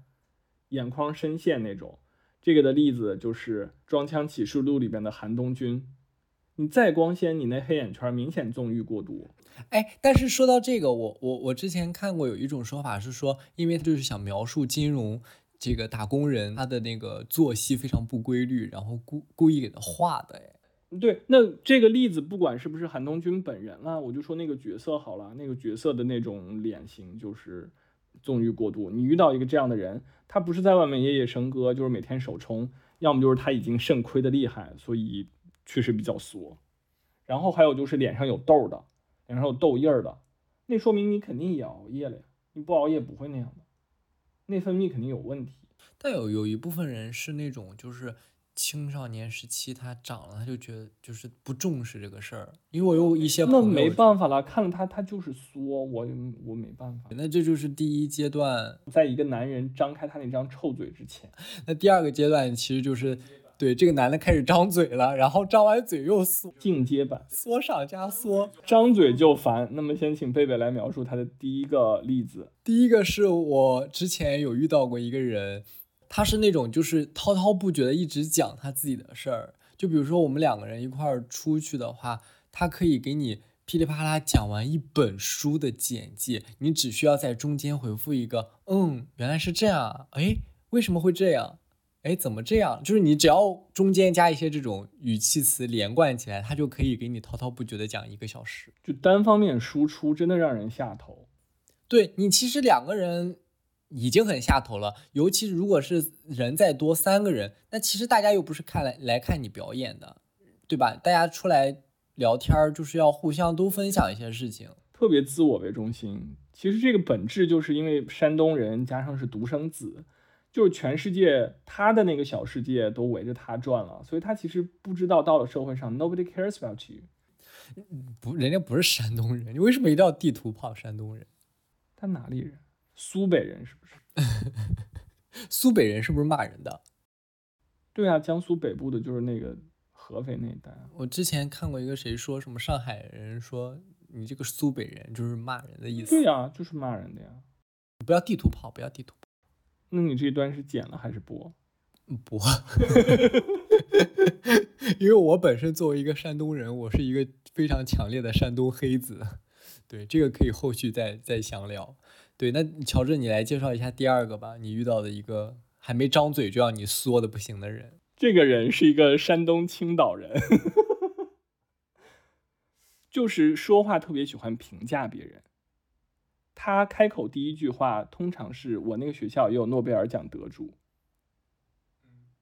眼眶深陷那种。这个的例子就是《装腔启示录》里边的韩东君。你再光鲜，你那黑眼圈明显纵欲过度。哎，但是说到这个，我我我之前看过有一种说法是说，因为就是想描述金融这个打工人他的那个作息非常不规律，然后故故意给他画的。哎，对，那这个例子不管是不是韩东君本人啊，我就说那个角色好了，那个角色的那种脸型就是纵欲过度。你遇到一个这样的人，他不是在外面夜夜笙歌，就是每天手冲，要么就是他已经肾亏的厉害，所以。确实比较缩，然后还有就是脸上有痘的，脸上有痘印儿的，那说明你肯定也熬夜了呀。你不熬夜不会那样的，内分泌肯定有问题。但有有一部分人是那种就是青少年时期他长了他就觉得就是不重视这个事儿，因为我有一些那没办法了，看了他他就是缩，我我没办法。那这就是第一阶段，在一个男人张开他那张臭嘴之前，那第二个阶段其实就是。对，这个男的开始张嘴了，然后张完嘴又缩，进阶版，缩上加缩，张嘴就烦。那么先请贝贝来描述他的第一个例子。第一个是我之前有遇到过一个人，他是那种就是滔滔不绝的一直讲他自己的事儿。就比如说我们两个人一块儿出去的话，他可以给你噼里啪啦讲完一本书的简介，你只需要在中间回复一个“嗯，原来是这样，哎，为什么会这样？”哎，怎么这样？就是你只要中间加一些这种语气词连贯起来，他就可以给你滔滔不绝的讲一个小时。就单方面输出，真的让人下头。对你其实两个人已经很下头了，尤其如果是人再多三个人，那其实大家又不是看来来看你表演的，对吧？大家出来聊天儿就是要互相都分享一些事情，特别自我为中心。其实这个本质就是因为山东人加上是独生子。就是全世界，他的那个小世界都围着他转了，所以他其实不知道到了社会上，nobody cares about you。不，人家不是山东人，你为什么一定要地图炮山东人？他哪里人？苏北人是不是？*laughs* 苏北人是不是骂人的？对啊，江苏北部的就是那个合肥那一带。我之前看过一个谁说什么上海人说你这个苏北人就是骂人的意思。对呀，就是骂人的呀。不要地图炮，不要地图。那你这一段是剪了还是播？播。*laughs* 因为我本身作为一个山东人，我是一个非常强烈的山东黑子。对，这个可以后续再再详聊。对，那乔治，你来介绍一下第二个吧，你遇到的一个还没张嘴就让你缩的不行的人。这个人是一个山东青岛人，*laughs* 就是说话特别喜欢评价别人。他开口第一句话通常是我那个学校也有诺贝尔奖得主，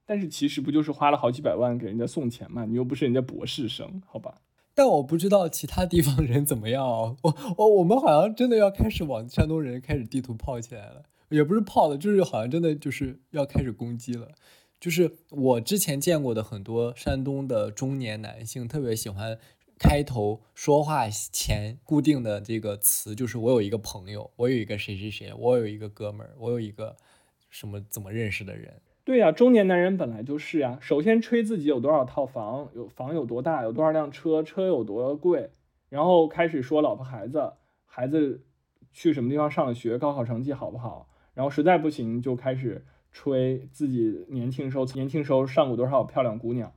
但是其实不就是花了好几百万给人家送钱嘛？你又不是人家博士生，好吧？但我不知道其他地方人怎么样哦。我我我们好像真的要开始往山东人开始地图炮起来了，也不是炮的，就是好像真的就是要开始攻击了。就是我之前见过的很多山东的中年男性，特别喜欢开头说话前固定的这个词，就是我有一个朋友，我有一个谁谁谁，我有一个哥们儿，我有一个什么怎么认识的人。对呀，中年男人本来就是呀。首先吹自己有多少套房，有房有多大，有多少辆车，车有多贵，然后开始说老婆孩子，孩子去什么地方上学，高考成绩好不好，然后实在不行就开始。吹自己年轻时候，年轻时候上过多少漂亮姑娘，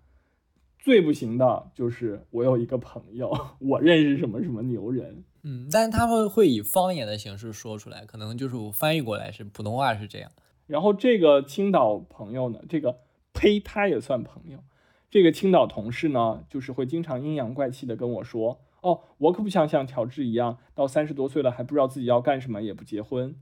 最不行的就是我有一个朋友，我认识什么什么牛人，嗯，但是他们会以方言的形式说出来，可能就是我翻译过来是普通话是这样。然后这个青岛朋友呢，这个呸，他也算朋友。这个青岛同事呢，就是会经常阴阳怪气的跟我说，哦，我可不想像乔治一样，到三十多岁了还不知道自己要干什么，也不结婚，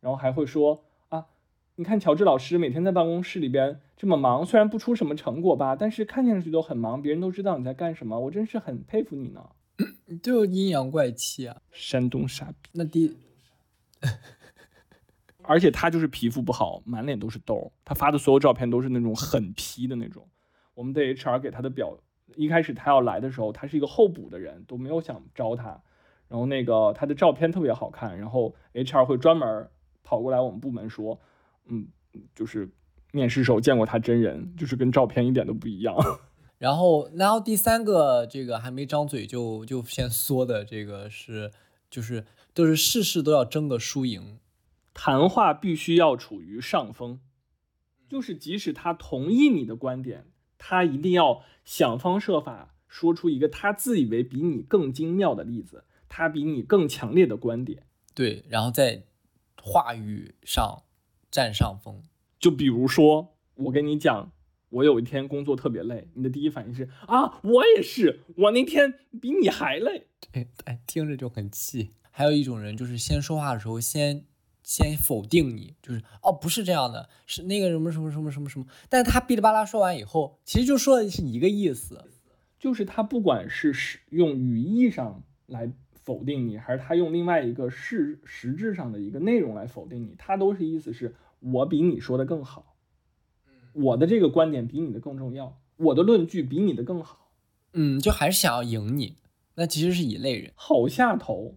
然后还会说。啊你看乔治老师每天在办公室里边这么忙，虽然不出什么成果吧，但是看上去都很忙，别人都知道你在干什么，我真是很佩服你呢。*clears throat* 就阴阳怪气啊，山东傻逼。那第，*laughs* 而且他就是皮肤不好，满脸都是痘，他发的所有照片都是那种很 P 的那种。我们的 HR 给他的表，一开始他要来的时候，他是一个候补的人，都没有想招他。然后那个他的照片特别好看，然后 HR 会专门跑过来我们部门说。嗯，就是面试时候见过他真人，就是跟照片一点都不一样。*laughs* 然后，然后第三个这个还没张嘴就就先缩的这个是，就是都是事事都要争个输赢，谈话必须要处于上风，就是即使他同意你的观点，他一定要想方设法说出一个他自以为比你更精妙的例子，他比你更强烈的观点。对，然后在话语上。占上风，就比如说，我跟你讲，我有一天工作特别累，你的第一反应是啊，我也是，我那天比你还累，对，哎，听着就很气。还有一种人，就是先说话的时候，先先否定你，就是哦，不是这样的，是那个什么什么什么什么什么，但是他哔哩吧啦说完以后，其实就说的是一个意思，就是他不管是使用语义上来。否定你，还是他用另外一个事实质上的一个内容来否定你，他都是意思是我比你说的更好，我的这个观点比你的更重要，我的论据比你的更好，嗯，就还是想要赢你，那其实是一类人，好下头，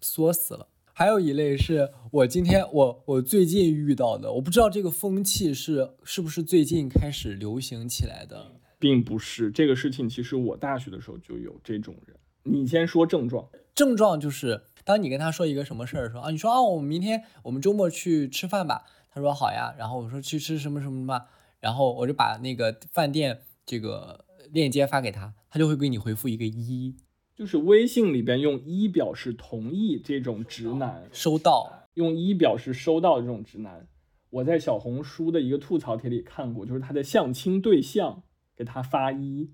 作死了。还有一类是我今天我我最近遇到的，我不知道这个风气是是不是最近开始流行起来的，并不是这个事情，其实我大学的时候就有这种人。你先说症状。症状就是，当你跟他说一个什么事儿的时候啊，你说啊，我们明天我们周末去吃饭吧。他说好呀。然后我说去吃什么什么什么。然后我就把那个饭店这个链接发给他，他就会给你回复一个一，就是微信里边用一表示同意这种直男，收到用一表示收到这种直男，我在小红书的一个吐槽帖里看过，就是他的相亲对象给他发一，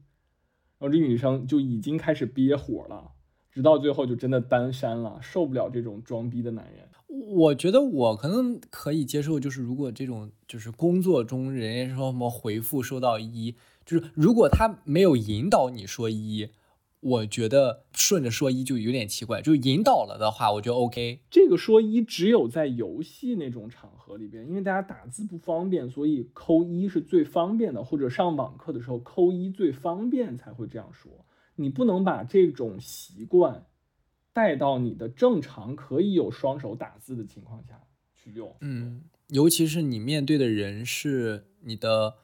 然后这女生就已经开始憋火了。直到最后就真的单删了，受不了这种装逼的男人。我觉得我可能可以接受，就是如果这种就是工作中人家说什么回复收到一，就是如果他没有引导你说一，我觉得顺着说一就有点奇怪。就引导了的话，我觉得 OK。这个说一只有在游戏那种场合里边，因为大家打字不方便，所以扣一是最方便的，或者上网课的时候扣一最方便才会这样说。你不能把这种习惯带到你的正常可以有双手打字的情况下去用。嗯，尤其是你面对的人是你的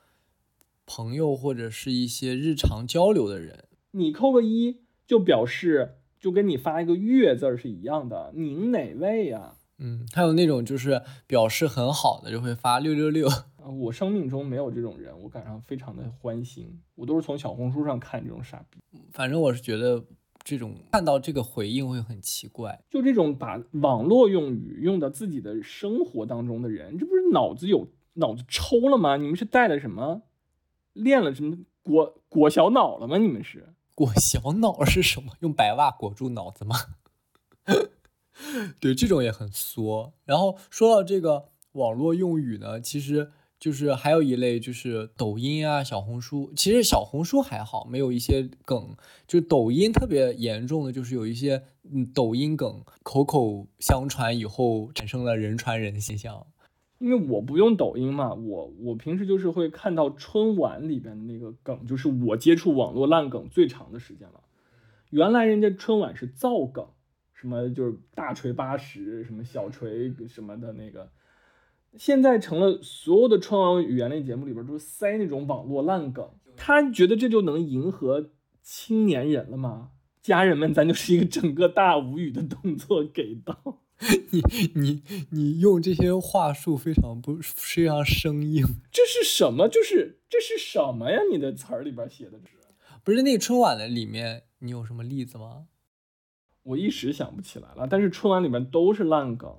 朋友或者是一些日常交流的人，你扣个一就表示就跟你发一个月字是一样的。您哪位呀？嗯，还有那种就是表示很好的就会发六六六。我生命中没有这种人，我感到非常的欢欣。我都是从小红书上看这种傻逼。反正我是觉得这种看到这个回应会很奇怪，就这种把网络用语用到自己的生活当中的人，这不是脑子有脑子抽了吗？你们是带了什么？练了什么裹裹小脑了吗？你们是裹小脑是什么？用白袜裹住脑子吗？*laughs* *laughs* 对，这种也很缩。然后说到这个网络用语呢，其实就是还有一类就是抖音啊、小红书。其实小红书还好，没有一些梗。就抖音特别严重的就是有一些嗯抖音梗口口相传以后产生了人传人现象。因为我不用抖音嘛，我我平时就是会看到春晚里边的那个梗，就是我接触网络烂梗最长的时间了。原来人家春晚是造梗，什么就是大锤八十，什么小锤什么的那个，现在成了所有的春晚语言类节目里边都是塞那种网络烂梗。他觉得这就能迎合青年人了吗？家人们，咱就是一个整个大无语的动作给到。*laughs* 你你你用这些话术非常不非常生硬，这是什么？就是这是什么呀？你的词儿里边写的是不是那春晚的里面？你有什么例子吗？我一时想不起来了。但是春晚里面都是烂梗，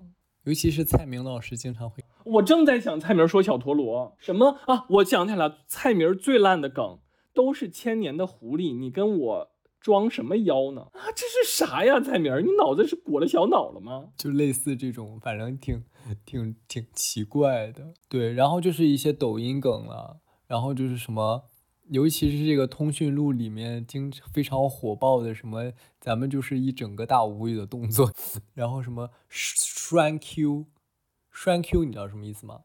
尤其是蔡明老师经常会。我正在想蔡明说小陀螺什么啊？我想起来了，蔡明最烂的梗都是千年的狐狸，你跟我。装什么妖呢？啊，这是啥呀，蔡明？你脑子是裹了小脑了吗？就类似这种，反正挺挺挺奇怪的。对，然后就是一些抖音梗了，然后就是什么，尤其是这个通讯录里面经非常火爆的什么，咱们就是一整个大无语的动作，*laughs* 然后什么栓 Q，栓 Q，你知道什么意思吗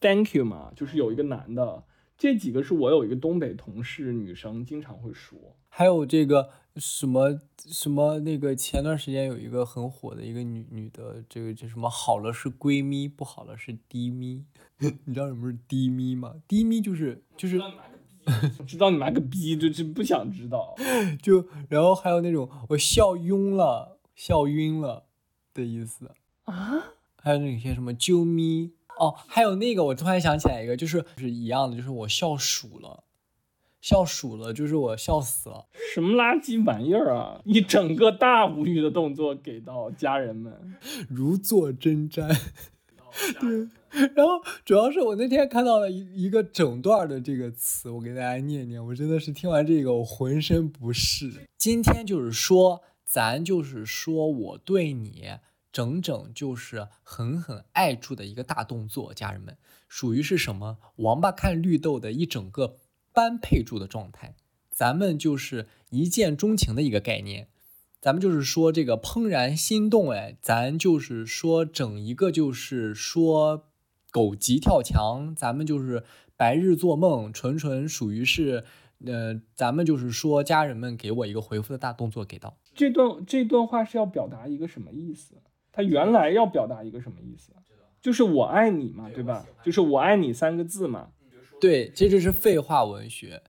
？Thank you 嘛，就是有一个男的。这几个是我有一个东北同事，女生经常会说。还有这个什么什么那个，前段时间有一个很火的一个女女的，这个叫什么？好了是闺蜜，不好了是低咪。*laughs* 你知道什么是低咪吗？低咪就是就是，*laughs* 知道你妈个逼，就是不想知道。*laughs* 就然后还有那种我笑晕了，笑晕了的意思啊。还有那些什么啾咪。哦，还有那个，我突然想起来一个，就是是一样的，就是我笑鼠了，笑鼠了，就是我笑死了，什么垃圾玩意儿啊！一整个大无语的动作给到家人们，如坐针毡。对，*laughs* 然后主要是我那天看到了一一个整段的这个词，我给大家念念，我真的是听完这个我浑身不适。今天就是说，咱就是说我对你。整整就是狠狠爱住的一个大动作，家人们，属于是什么？王八看绿豆的一整个般配住的状态，咱们就是一见钟情的一个概念，咱们就是说这个怦然心动，哎，咱就是说整一个就是说狗急跳墙，咱们就是白日做梦，纯纯属于是，呃，咱们就是说家人们给我一个回复的大动作给到。这段这段话是要表达一个什么意思？他原来要表达一个什么意思？就是我爱你嘛，对吧？就是我爱你三个字嘛。对，这就是废话文学。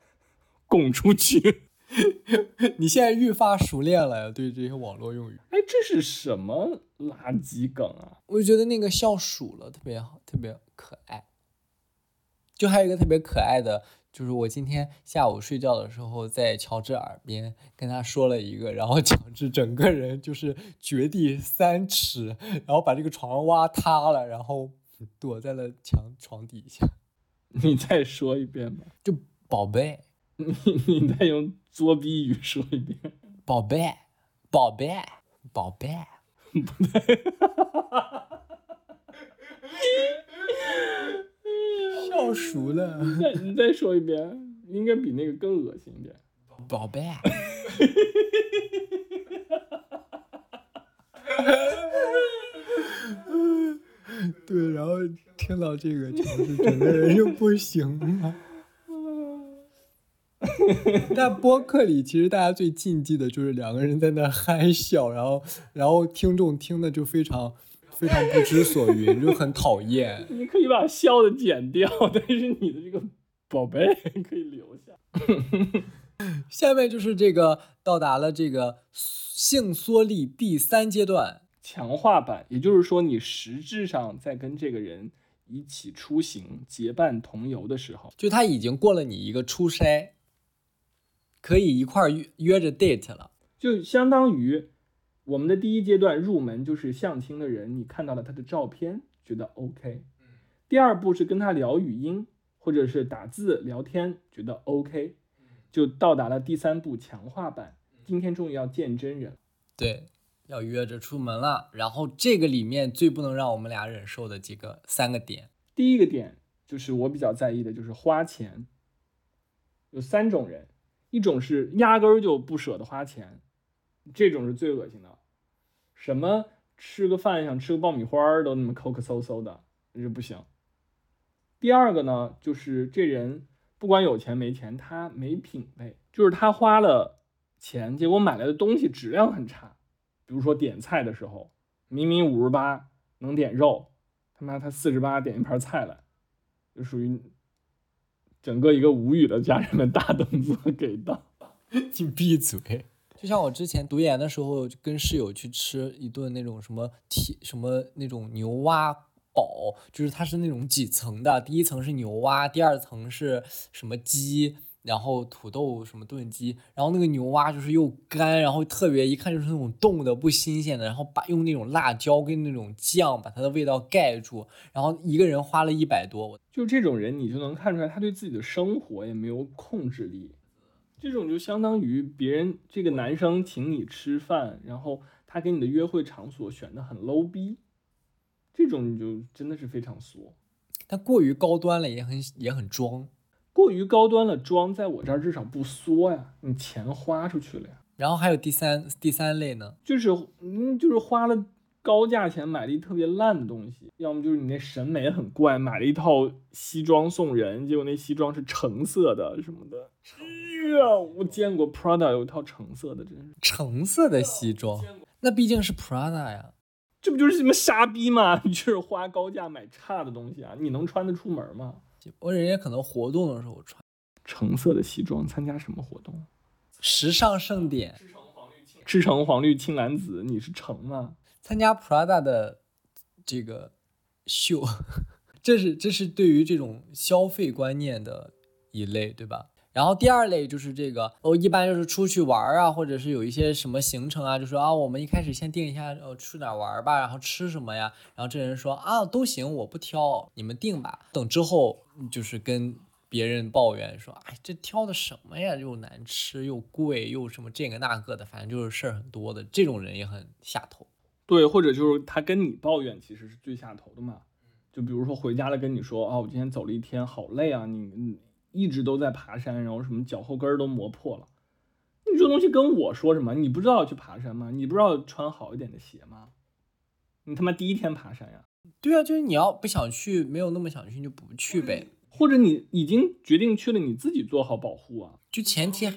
*laughs* 拱出去！*laughs* 你现在愈发熟练了，对这些网络用语。哎，这是什么垃圾梗啊？我觉得那个笑鼠了特别好，特别可爱。就还有一个特别可爱的。就是我今天下午睡觉的时候，在乔治耳边跟他说了一个，然后乔治整个人就是掘地三尺，然后把这个床挖塌了，然后躲在了墙床底下。*laughs* 你再说一遍吧，就宝贝，你 *laughs* 你再用作弊语说一遍，宝贝，宝贝，宝贝，不对。笑熟了，*laughs* 再你再说一遍，应该比那个更恶心一点。*laughs* 宝贝，对，然后听到这个，就是整个人就不行了。*laughs* 在播客里，其实大家最禁忌的就是两个人在那嗨笑，然后，*laughs* 然后听众听的就非常。非常不知所云，就很讨厌。*laughs* 你可以把笑的剪掉，但是你的这个宝贝可以留下。下面就是这个到达了这个性缩力第三阶段强化版，也就是说你实质上在跟这个人一起出行、结伴同游的时候，就他已经过了你一个初筛，可以一块儿约约着 date 了。就相当于我们的第一阶段入门就是相亲的人，你看到了他的照片，觉得 OK。第二步是跟他聊语音或者是打字聊天，觉得 OK，就到达了第三步强化版。今天终于要见真人，对，要约着出门了。然后这个里面最不能让我们俩忍受的几个三个点，第一个点就是我比较在意的，就是花钱。有三种人，一种是压根儿就不舍得花钱，这种是最恶心的。什么吃个饭想吃个爆米花都那么抠抠搜搜的，这不行。第二个呢，就是这人不管有钱没钱，他没品位，就是他花了钱，结果买来的东西质量很差。比如说点菜的时候，明明五十八能点肉，他妈他四十八点一盘菜来，就属于整个一个无语的家人们大动作给到。*laughs* 你闭嘴！就像我之前读研的时候，跟室友去吃一顿那种什么铁什么那种牛蛙。堡就是它是那种几层的，第一层是牛蛙，第二层是什么鸡，然后土豆什么炖鸡，然后那个牛蛙就是又干，然后特别一看就是那种冻的不新鲜的，然后把用那种辣椒跟那种酱把它的味道盖住，然后一个人花了一百多，就这种人你就能看出来他对自己的生活也没有控制力，这种就相当于别人这个男生请你吃饭，然后他给你的约会场所选的很 low 逼。这种你就真的是非常俗，但过于高端了也很也很装，过于高端了装，在我这儿至少不缩呀，你钱花出去了呀。然后还有第三第三类呢，就是嗯就是花了高价钱买了一特别烂的东西，要么就是你那审美很怪，买了一套西装送人，结果那西装是橙色的什么的。呀，我见过 Prada 有一套橙色的，真是橙色的西装，那毕竟是 Prada 呀。这不就是什么傻逼吗？你 *laughs* 就是花高价买差的东西啊！你能穿得出门吗？我人家可能活动的时候穿橙色的西装，参加什么活动？时尚盛典。赤橙黄绿青蓝紫，你是橙吗？参加 Prada 的这个秀，*laughs* 这是这是对于这种消费观念的一类，对吧？然后第二类就是这个，哦，一般就是出去玩啊，或者是有一些什么行程啊，就说啊，我们一开始先定一下，呃，去哪玩吧，然后吃什么呀？然后这人说啊，都行，我不挑，你们定吧。等之后就是跟别人抱怨说，哎，这挑的什么呀？又难吃又贵又什么这个那个的，反正就是事儿很多的。这种人也很下头。对，或者就是他跟你抱怨，其实是最下头的嘛。就比如说回家了跟你说啊，我今天走了一天，好累啊，你你。一直都在爬山，然后什么脚后跟都磨破了。你这东西跟我说什么？你不知道去爬山吗？你不知道穿好一点的鞋吗？你他妈第一天爬山呀？对啊，就是你要不想去，没有那么想去，你就不去呗。或者你已经决定去了，你自己做好保护啊。就前提，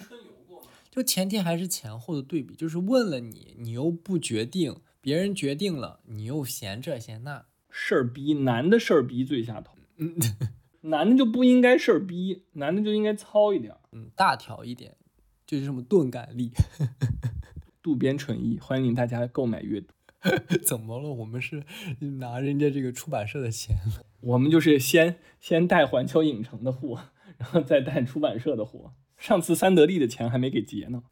就前提还是前后的对比，就是问了你，你又不决定，别人决定了，你又嫌这嫌那，事儿逼，男的事儿逼最下头。嗯。*laughs* 男的就不应该事儿逼，男的就应该糙一点，嗯，大条一点，就是什么钝感力。*laughs* 渡边淳一，欢迎大家购买阅读。*laughs* 怎么了？我们是拿人家这个出版社的钱？我们就是先先带环球影城的货，然后再带出版社的货。上次三得利的钱还没给结呢。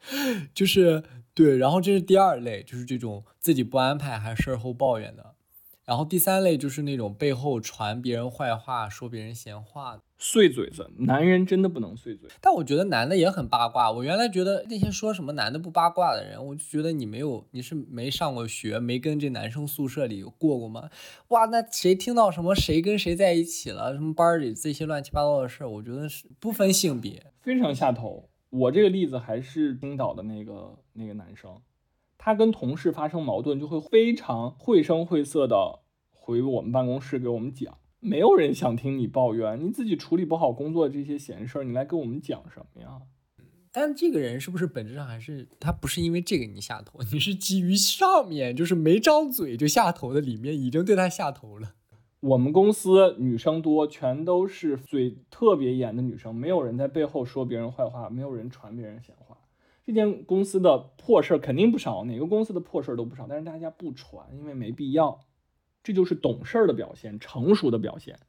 就是对，然后这是第二类，就是这种自己不安排还事后抱怨的。然后第三类就是那种背后传别人坏话、说别人闲话的碎嘴子。男人真的不能碎嘴，但我觉得男的也很八卦。我原来觉得那些说什么男的不八卦的人，我就觉得你没有，你是没上过学，没跟这男生宿舍里过过吗？哇，那谁听到什么谁跟谁在一起了，什么班里这些乱七八糟的事儿，我觉得是不分性别，非常下头。我这个例子还是青岛的那个那个男生，他跟同事发生矛盾就会非常绘声绘色的。回我们办公室给我们讲，没有人想听你抱怨，你自己处理不好工作这些闲事儿，你来跟我们讲什么呀？但这个人是不是本质上还是他不是因为这个你下头，*laughs* 你是基于上面就是没张嘴就下头的里面已经对他下头了。我们公司女生多，全都是嘴特别严的女生，没有人在背后说别人坏话，没有人传别人闲话。这间公司的破事儿肯定不少，哪个公司的破事儿都不少，但是大家不传，因为没必要。这就是懂事儿的表现，成熟的表现。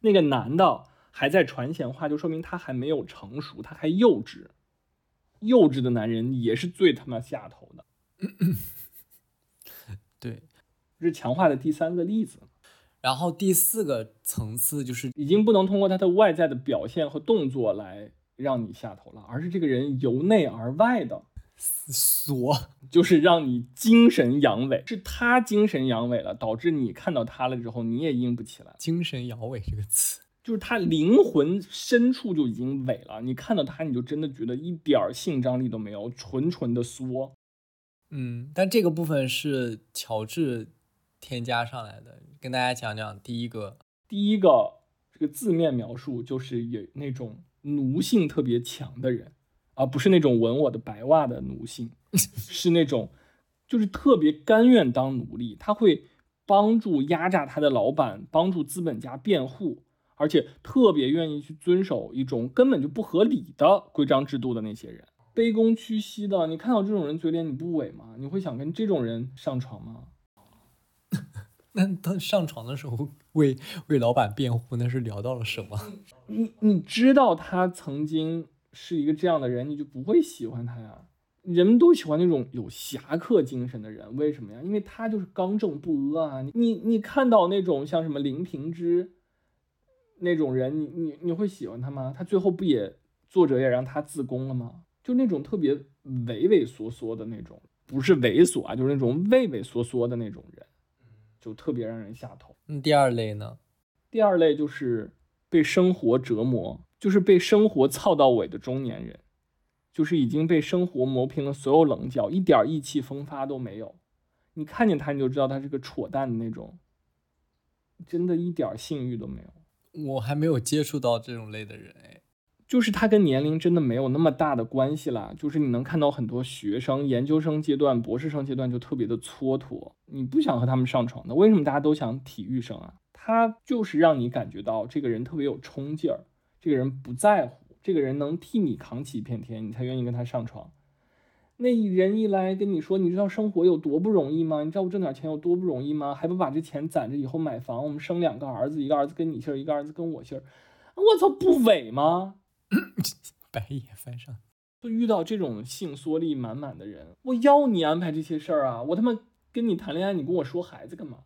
那个男的还在传闲话，就说明他还没有成熟，他还幼稚。幼稚的男人也是最他妈下头的。*clears throat* 对，这是强化的第三个例子。然后第四个层次就是已经不能通过他的外在的表现和动作来让你下头了，而是这个人由内而外的缩，*laughs* 就是让你精神阳痿，是他精神阳痿了，导致你看到他了之后你也硬不起来。精神阳痿这个词，就是他灵魂深处就已经痿了，你看到他你就真的觉得一点儿性张力都没有，纯纯的缩。嗯，但这个部分是乔治添加上来的，跟大家讲讲第一个，第一个这个字面描述就是有那种奴性特别强的人，而不是那种闻我的白袜的奴性，是那种就是特别甘愿当奴隶，他会帮助压榨他的老板，帮助资本家辩护，而且特别愿意去遵守一种根本就不合理的规章制度的那些人。卑躬屈膝的，你看到这种人嘴脸你不萎吗？你会想跟这种人上床吗？*laughs* 那他上床的时候为为老板辩护，那是聊到了什么？*laughs* 你你知道他曾经是一个这样的人，你就不会喜欢他呀。人们都喜欢那种有侠客精神的人，为什么呀？因为他就是刚正不阿啊。你你你看到那种像什么林平之那种人，你你你会喜欢他吗？他最后不也作者也让他自宫了吗？就那种特别畏畏缩缩的那种，不是猥琐啊，就是那种畏畏缩缩的那种人，就特别让人下头。那第二类呢？第二类就是被生活折磨，就是被生活操到尾的中年人，就是已经被生活磨平了所有棱角，一点意气风发都没有。你看见他，你就知道他是个扯淡的那种，真的一点性欲都没有。我还没有接触到这种类的人，哎。就是他跟年龄真的没有那么大的关系啦。就是你能看到很多学生、研究生阶段、博士生阶段就特别的蹉跎，你不想和他们上床的。为什么大家都想体育生啊？他就是让你感觉到这个人特别有冲劲儿，这个人不在乎，这个人能替你扛起一片天，你才愿意跟他上床。那人一来跟你说，你知道生活有多不容易吗？你知道我挣点钱有多不容易吗？还不把这钱攒着以后买房，我们生两个儿子，一个儿子跟你姓，一个儿子跟我姓。我操，不伪吗？*coughs* 白眼翻上，就遇到这种性缩力满满的人，我要你安排这些事儿啊！我他妈跟你谈恋爱，你跟我说孩子干嘛？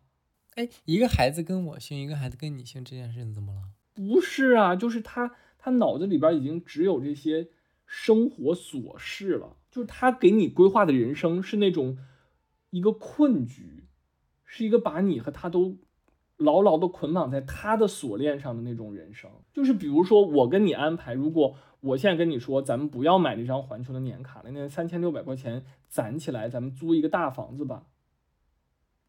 哎，一个孩子跟我姓，一个孩子跟你姓，这件事情怎么了？不是啊，就是他他脑子里边已经只有这些生活琐事了，就是他给你规划的人生是那种一个困局，是一个把你和他都。牢牢的捆绑在他的锁链上的那种人生，就是比如说我跟你安排，如果我现在跟你说，咱们不要买那张环球的年卡了，那三千六百块钱攒起来，咱们租一个大房子吧。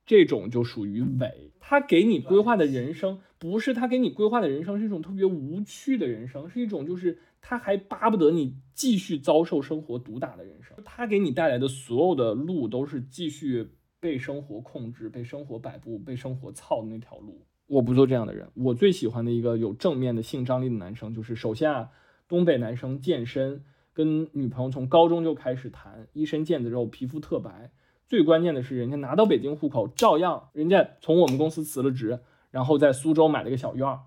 这种就属于伪，他给你规划的人生不是他给你规划的人生，是一种特别无趣的人生，是一种就是他还巴不得你继续遭受生活毒打的人生。他给你带来的所有的路都是继续。被生活控制、被生活摆布、被生活操的那条路，我不做这样的人。我最喜欢的一个有正面的性张力的男生，就是首先啊，东北男生健身，跟女朋友从高中就开始谈，一身腱子肉，皮肤特白。最关键的是，人家拿到北京户口，照样人家从我们公司辞了职，然后在苏州买了个小院儿。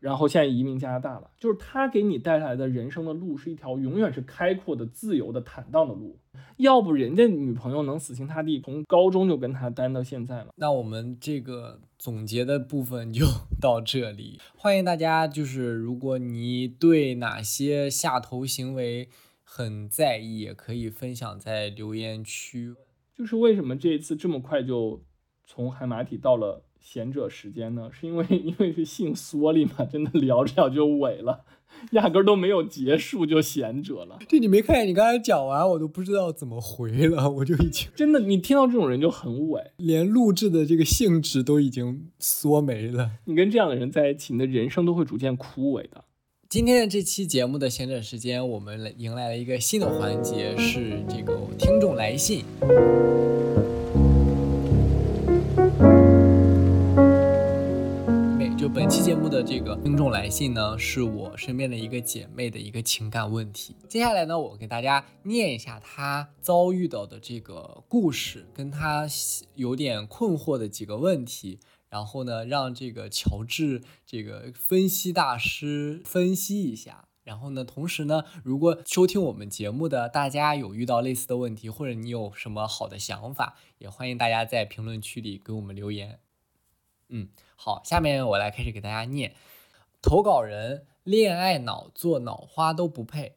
然后现在移民加拿大了，就是他给你带来的人生的路是一条永远是开阔的、自由的、坦荡的路。要不人家女朋友能死心塌地从高中就跟他单到现在了。那我们这个总结的部分就 *laughs* 到这里。欢迎大家，就是如果你对哪些下头行为很在意，也可以分享在留言区。就是为什么这一次这么快就从海马体到了？贤者时间呢？是因为 *laughs* 因为是性缩力嘛，真的聊着聊就萎了，压根都没有结束就贤者了。这你没看见？你刚才讲完，我都不知道怎么回了，我就已经真的，你听到这种人就很萎，连录制的这个兴致都已经缩没了。你跟这样的人在一起，你的人生都会逐渐枯萎的。今天的这期节目的闲者时间，我们来迎来了一个新的环节，是这个听众来信。就本期节目的这个听众来信呢，是我身边的一个姐妹的一个情感问题。接下来呢，我给大家念一下她遭遇到的这个故事，跟她有点困惑的几个问题。然后呢，让这个乔治这个分析大师分析一下。然后呢，同时呢，如果收听我们节目的大家有遇到类似的问题，或者你有什么好的想法，也欢迎大家在评论区里给我们留言。嗯，好，下面我来开始给大家念投稿人：恋爱脑做脑花都不配。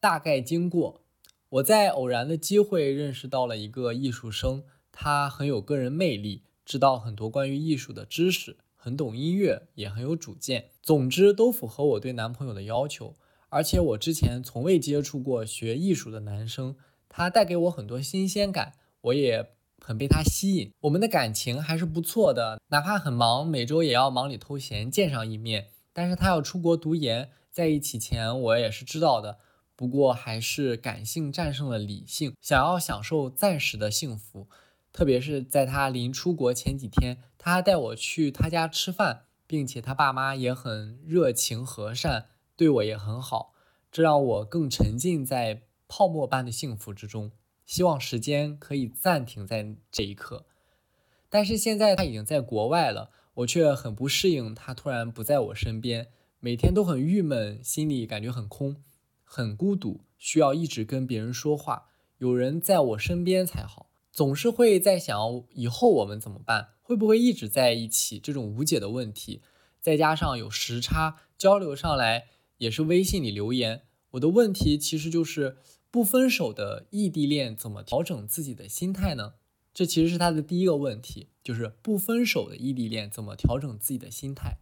大概经过，我在偶然的机会认识到了一个艺术生，他很有个人魅力。知道很多关于艺术的知识，很懂音乐，也很有主见。总之，都符合我对男朋友的要求。而且我之前从未接触过学艺术的男生，他带给我很多新鲜感，我也很被他吸引。我们的感情还是不错的，哪怕很忙，每周也要忙里偷闲见上一面。但是他要出国读研，在一起前我也是知道的。不过还是感性战胜了理性，想要享受暂时的幸福。特别是在他临出国前几天，他带我去他家吃饭，并且他爸妈也很热情和善，对我也很好，这让我更沉浸在泡沫般的幸福之中。希望时间可以暂停在这一刻。但是现在他已经在国外了，我却很不适应他突然不在我身边，每天都很郁闷，心里感觉很空，很孤独，需要一直跟别人说话，有人在我身边才好。总是会在想以后我们怎么办？会不会一直在一起？这种无解的问题，再加上有时差，交流上来也是微信里留言。我的问题其实就是不分手的异地恋怎么调整自己的心态呢？这其实是他的第一个问题，就是不分手的异地恋怎么调整自己的心态。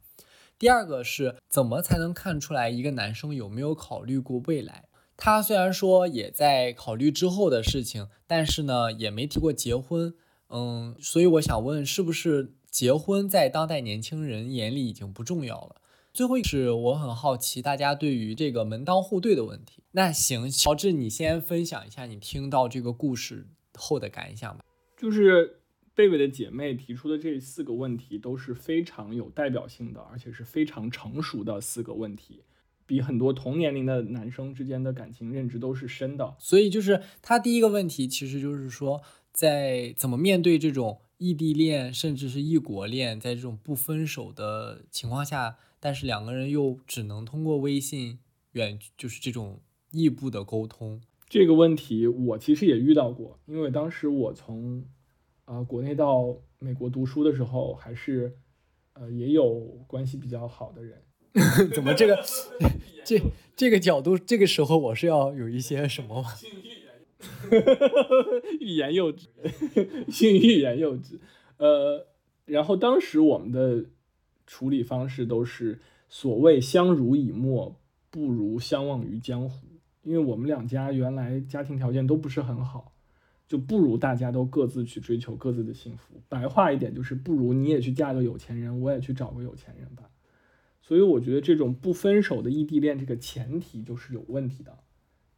第二个是怎么才能看出来一个男生有没有考虑过未来？他虽然说也在考虑之后的事情，但是呢，也没提过结婚。嗯，所以我想问，是不是结婚在当代年轻人眼里已经不重要了？最后是我很好奇大家对于这个门当户对的问题。那行，乔治，你先分享一下你听到这个故事后的感想吧。就是贝贝的姐妹提出的这四个问题都是非常有代表性的，而且是非常成熟的四个问题。比很多同年龄的男生之间的感情认知都是深的，所以就是他第一个问题，其实就是说，在怎么面对这种异地恋，甚至是异国恋，在这种不分手的情况下，但是两个人又只能通过微信远，就是这种异步的沟通。这个问题我其实也遇到过，因为当时我从啊国内到美国读书的时候，还是呃也有关系比较好的人。*laughs* 怎么这个 *laughs* 这这个角度，这个时候我是要有一些什么吗？*laughs* 欲言又止，性欲言又止。呃，然后当时我们的处理方式都是所谓相濡以沫，不如相忘于江湖。因为我们两家原来家庭条件都不是很好，就不如大家都各自去追求各自的幸福。白话一点就是，不如你也去嫁个有钱人，我也去找个有钱人吧。所以我觉得这种不分手的异地恋，这个前提就是有问题的，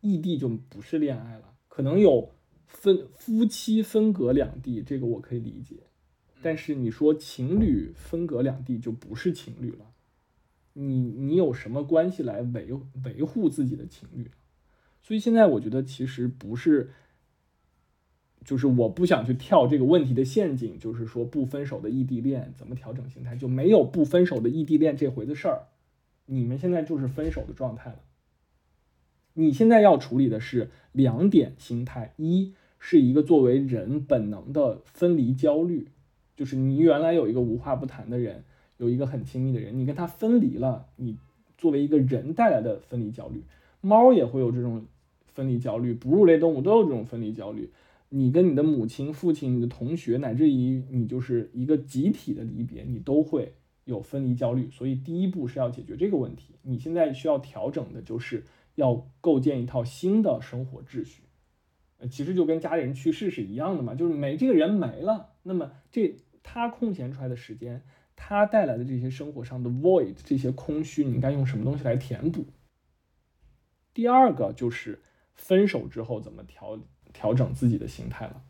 异地就不是恋爱了。可能有分夫妻分隔两地，这个我可以理解，但是你说情侣分隔两地就不是情侣了，你你有什么关系来维维护自己的情侣？所以现在我觉得其实不是。就是我不想去跳这个问题的陷阱，就是说不分手的异地恋怎么调整心态，就没有不分手的异地恋这回的事儿。你们现在就是分手的状态了。你现在要处理的是两点心态：一是一个作为人本能的分离焦虑，就是你原来有一个无话不谈的人，有一个很亲密的人，你跟他分离了，你作为一个人带来的分离焦虑。猫也会有这种分离焦虑，哺乳类动物都有这种分离焦虑。你跟你的母亲、父亲、你的同学，乃至于你就是一个集体的离别，你都会有分离焦虑。所以第一步是要解决这个问题。你现在需要调整的就是要构建一套新的生活秩序。呃，其实就跟家里人去世是一样的嘛，就是没这个人没了，那么这他空闲出来的时间，他带来的这些生活上的 void，这些空虚，你应该用什么东西来填补？第二个就是分手之后怎么调。调整自己的心态了，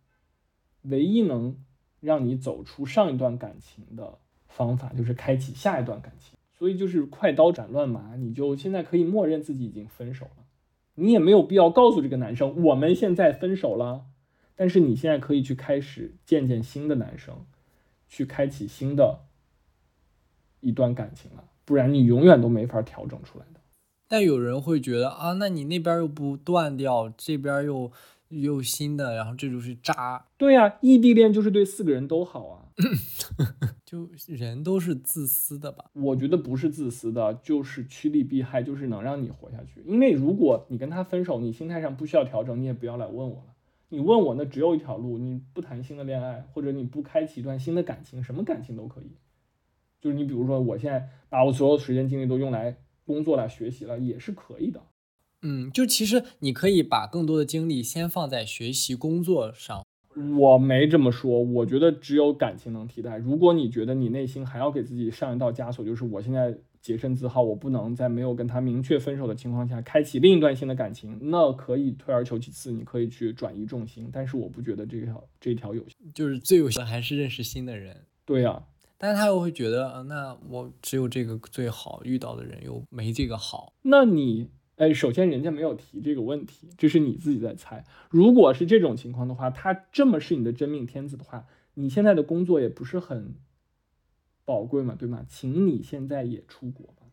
唯一能让你走出上一段感情的方法，就是开启下一段感情。所以就是快刀斩乱麻，你就现在可以默认自己已经分手了，你也没有必要告诉这个男生我们现在分手了，但是你现在可以去开始见见新的男生，去开启新的一段感情了，不然你永远都没法调整出来的。但有人会觉得啊，那你那边又不断掉，这边又又新的，然后这就是渣。对呀，异地恋就是对四个人都好啊。*laughs* 就人都是自私的吧？我觉得不是自私的，就是趋利避害，就是能让你活下去。因为如果你跟他分手，你心态上不需要调整，你也不要来问我了。你问我，那只有一条路：你不谈新的恋爱，或者你不开启一段新的感情，什么感情都可以。就是你比如说，我现在把我所有时间精力都用来工作了、学习了，也是可以的。嗯，就其实你可以把更多的精力先放在学习、工作上。我没这么说，我觉得只有感情能替代。如果你觉得你内心还要给自己上一道枷锁，就是我现在洁身自好，我不能在没有跟他明确分手的情况下开启另一段新的感情，那可以退而求其次，你可以去转移重心。但是我不觉得这条这条有效，就是最有效的还是认识新的人。对呀，但是他又会觉得，那我只有这个最好，遇到的人又没这个好，那你。哎，首先人家没有提这个问题，这是你自己在猜。如果是这种情况的话，他这么是你的真命天子的话，你现在的工作也不是很宝贵嘛，对吗？请你现在也出国吧，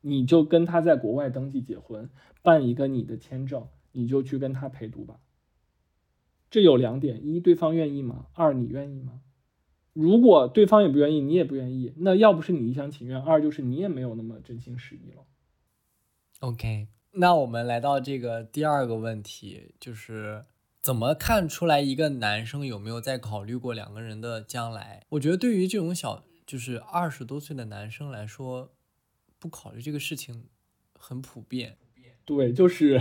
你就跟他在国外登记结婚，办一个你的签证，你就去跟他陪读吧。这有两点：一，对方愿意吗？二，你愿意吗？如果对方也不愿意，你也不愿意，那要不是你一厢情愿，二就是你也没有那么真心实意了。OK，那我们来到这个第二个问题，就是怎么看出来一个男生有没有在考虑过两个人的将来？我觉得对于这种小，就是二十多岁的男生来说，不考虑这个事情很普遍。对，就是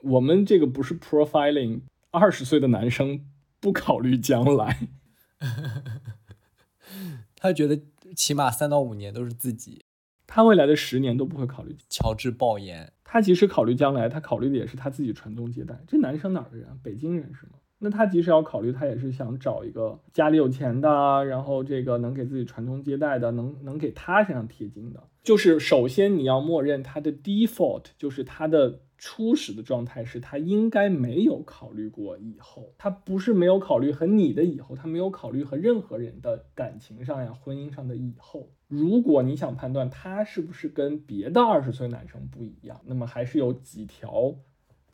我们这个不是 profiling，二十岁的男生不考虑将来，*laughs* 他觉得起码三到五年都是自己。他未来的十年都不会考虑。乔治爆言，他即使考虑将来，他考虑的也是他自己传宗接代。这男生哪儿的人？北京人是吗？那他即使要考虑，他也是想找一个家里有钱的，然后这个能给自己传宗接代的，能能给他身上贴金的。就是首先你要默认他的 default，就是他的。初始的状态是他应该没有考虑过以后，他不是没有考虑和你的以后，他没有考虑和任何人的感情上呀、婚姻上的以后。如果你想判断他是不是跟别的二十岁男生不一样，那么还是有几条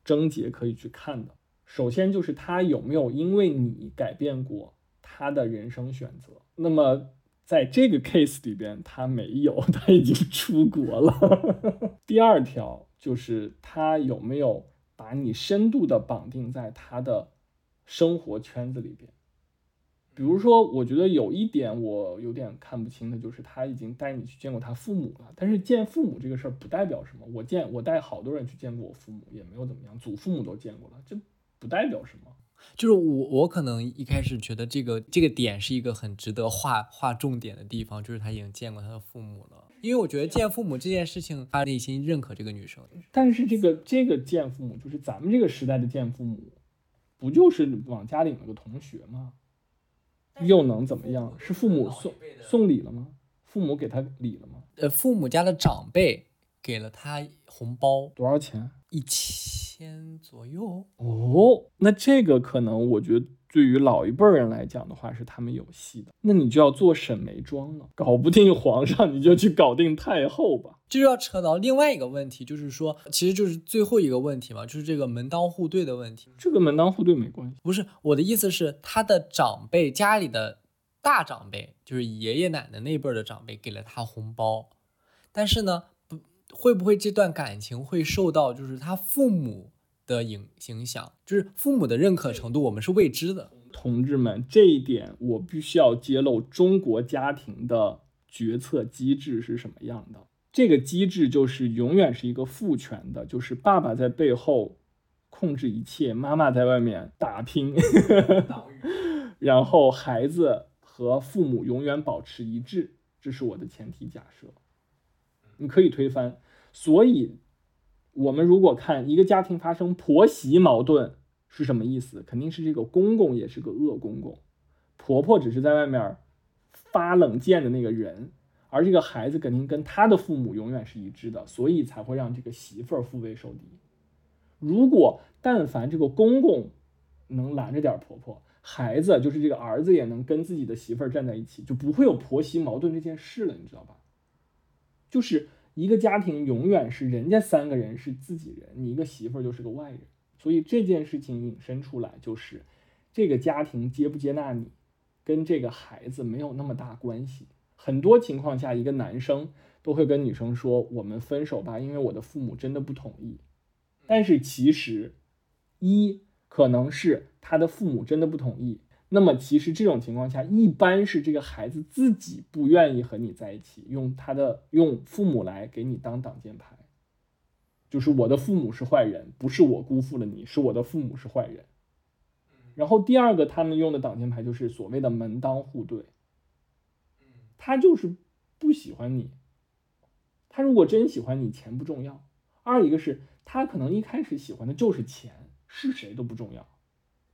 症结可以去看的。首先就是他有没有因为你改变过他的人生选择。那么在这个 case 里边，他没有，他已经出国了。*laughs* 第二条。就是他有没有把你深度的绑定在他的生活圈子里边？比如说，我觉得有一点我有点看不清的，就是他已经带你去见过他父母了。但是见父母这个事儿不代表什么。我见我带好多人去见过我父母，也没有怎么样，祖父母都见过了，这不代表什么。就是我我可能一开始觉得这个这个点是一个很值得划划重点的地方，就是他已经见过他的父母了。因为我觉得见父母这件事情，他内心认可这个女生。但是这个这个见父母，就是咱们这个时代的见父母，不就是往家领了个同学吗？又能怎么样？是父母送送礼了吗？父母给他礼了吗？呃，父母家的长辈给了他红包，多少钱？一千左右。哦，那这个可能我觉得。对于老一辈人来讲的话，是他们有戏的。那你就要做沈眉庄了，搞不定皇上，你就去搞定太后吧。这就要扯到另外一个问题，就是说，其实就是最后一个问题嘛，就是这个门当户对的问题。这个门当户对没关系，不是我的意思是，他的长辈家里的大长辈，就是爷爷奶奶那辈的长辈给了他红包，但是呢，不会不会这段感情会受到就是他父母。的影影响就是父母的认可程度，我们是未知的。同志们，这一点我必须要揭露中国家庭的决策机制是什么样的。这个机制就是永远是一个父权的，就是爸爸在背后控制一切，妈妈在外面打拼，*laughs* *laughs* 然后孩子和父母永远保持一致，这是我的前提假设。你可以推翻，所以。我们如果看一个家庭发生婆媳矛盾是什么意思？肯定是这个公公也是个恶公公，婆婆只是在外面发冷箭的那个人，而这个孩子肯定跟他的父母永远是一致的，所以才会让这个媳妇儿腹背受敌。如果但凡这个公公能拦着点婆婆，孩子就是这个儿子也能跟自己的媳妇儿站在一起，就不会有婆媳矛盾这件事了，你知道吧？就是一个家庭永远是人家三个人是自己人，你一个媳妇儿就是个外人，所以这件事情引申出来就是这个家庭接不接纳你，跟这个孩子没有那么大关系。很多情况下，一个男生都会跟女生说：“我们分手吧，因为我的父母真的不同意。”但是其实，一可能是他的父母真的不同意。那么其实这种情况下，一般是这个孩子自己不愿意和你在一起，用他的用父母来给你当挡箭牌，就是我的父母是坏人，不是我辜负了你，是我的父母是坏人。然后第二个他们用的挡箭牌就是所谓的门当户对，他就是不喜欢你，他如果真喜欢你，钱不重要。二一个是他可能一开始喜欢的就是钱，是谁都不重要。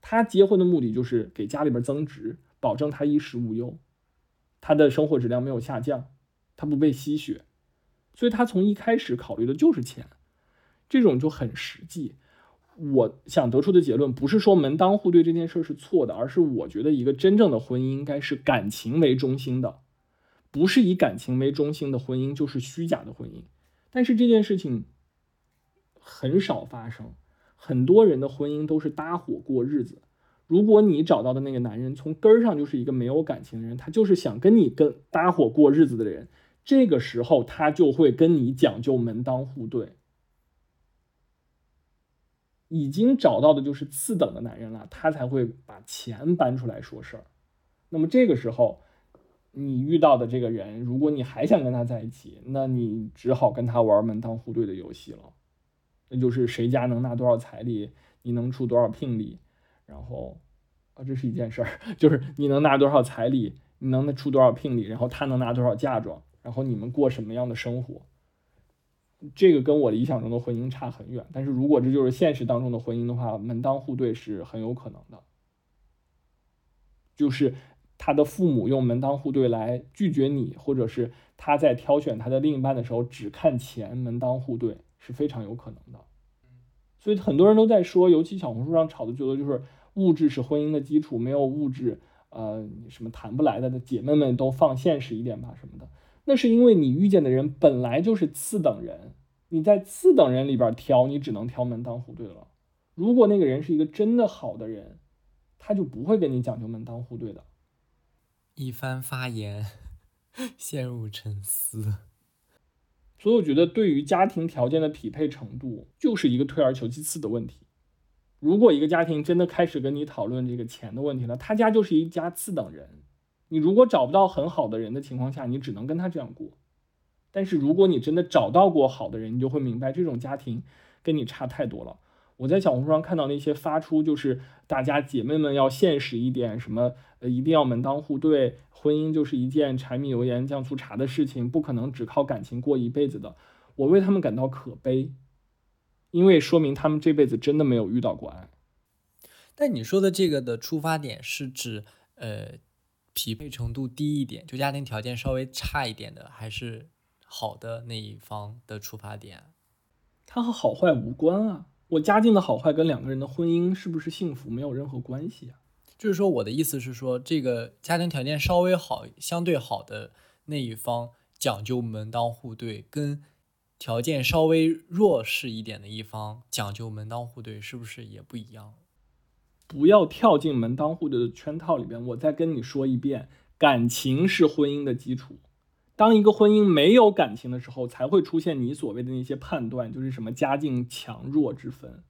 他结婚的目的就是给家里边增值，保证他衣食无忧，他的生活质量没有下降，他不被吸血，所以他从一开始考虑的就是钱，这种就很实际。我想得出的结论不是说门当户对这件事是错的，而是我觉得一个真正的婚姻应该是感情为中心的，不是以感情为中心的婚姻就是虚假的婚姻。但是这件事情很少发生。很多人的婚姻都是搭伙过日子。如果你找到的那个男人从根儿上就是一个没有感情的人，他就是想跟你跟搭伙过日子的人，这个时候他就会跟你讲究门当户对。已经找到的就是次等的男人了，他才会把钱搬出来说事儿。那么这个时候，你遇到的这个人，如果你还想跟他在一起，那你只好跟他玩门当户对的游戏了。那就是谁家能拿多少彩礼，你能出多少聘礼，然后，啊，这是一件事儿，*laughs* 就是你能拿多少彩礼，你能出多少聘礼，然后他能拿多少嫁妆，然后你们过什么样的生活，这个跟我理想中的婚姻差很远。但是如果这就是现实当中的婚姻的话，门当户对是很有可能的，就是他的父母用门当户对来拒绝你，或者是他在挑选他的另一半的时候只看钱，门当户对。是非常有可能的，所以很多人都在说，尤其小红书上炒的最多就是物质是婚姻的基础，没有物质，呃，什么谈不来的，姐妹们都放现实一点吧什么的。那是因为你遇见的人本来就是次等人，你在次等人里边挑，你只能挑门当户对了。如果那个人是一个真的好的人，他就不会跟你讲究门当户对的。一番发言，*laughs* 陷入沉思。所以我觉得，对于家庭条件的匹配程度，就是一个退而求其次的问题。如果一个家庭真的开始跟你讨论这个钱的问题了，他家就是一家次等人。你如果找不到很好的人的情况下，你只能跟他这样过。但是如果你真的找到过好的人，你就会明白这种家庭跟你差太多了。我在小红书上看到那些发出就是大家姐妹们要现实一点，什么呃一定要门当户对。婚姻就是一件柴米油盐酱醋茶的事情，不可能只靠感情过一辈子的。我为他们感到可悲，因为说明他们这辈子真的没有遇到过爱。但你说的这个的出发点是指，呃，匹配程度低一点，就家庭条件稍微差一点的，还是好的那一方的出发点？它和好坏无关啊！我家境的好坏跟两个人的婚姻是不是幸福没有任何关系啊！就是说，我的意思是说，这个家庭条件稍微好、相对好的那一方讲究门当户对，跟条件稍微弱势一点的一方讲究门当户对，是不是也不一样？不要跳进门当户对的圈套里边。我再跟你说一遍，感情是婚姻的基础。当一个婚姻没有感情的时候，才会出现你所谓的那些判断，就是什么家境强弱之分。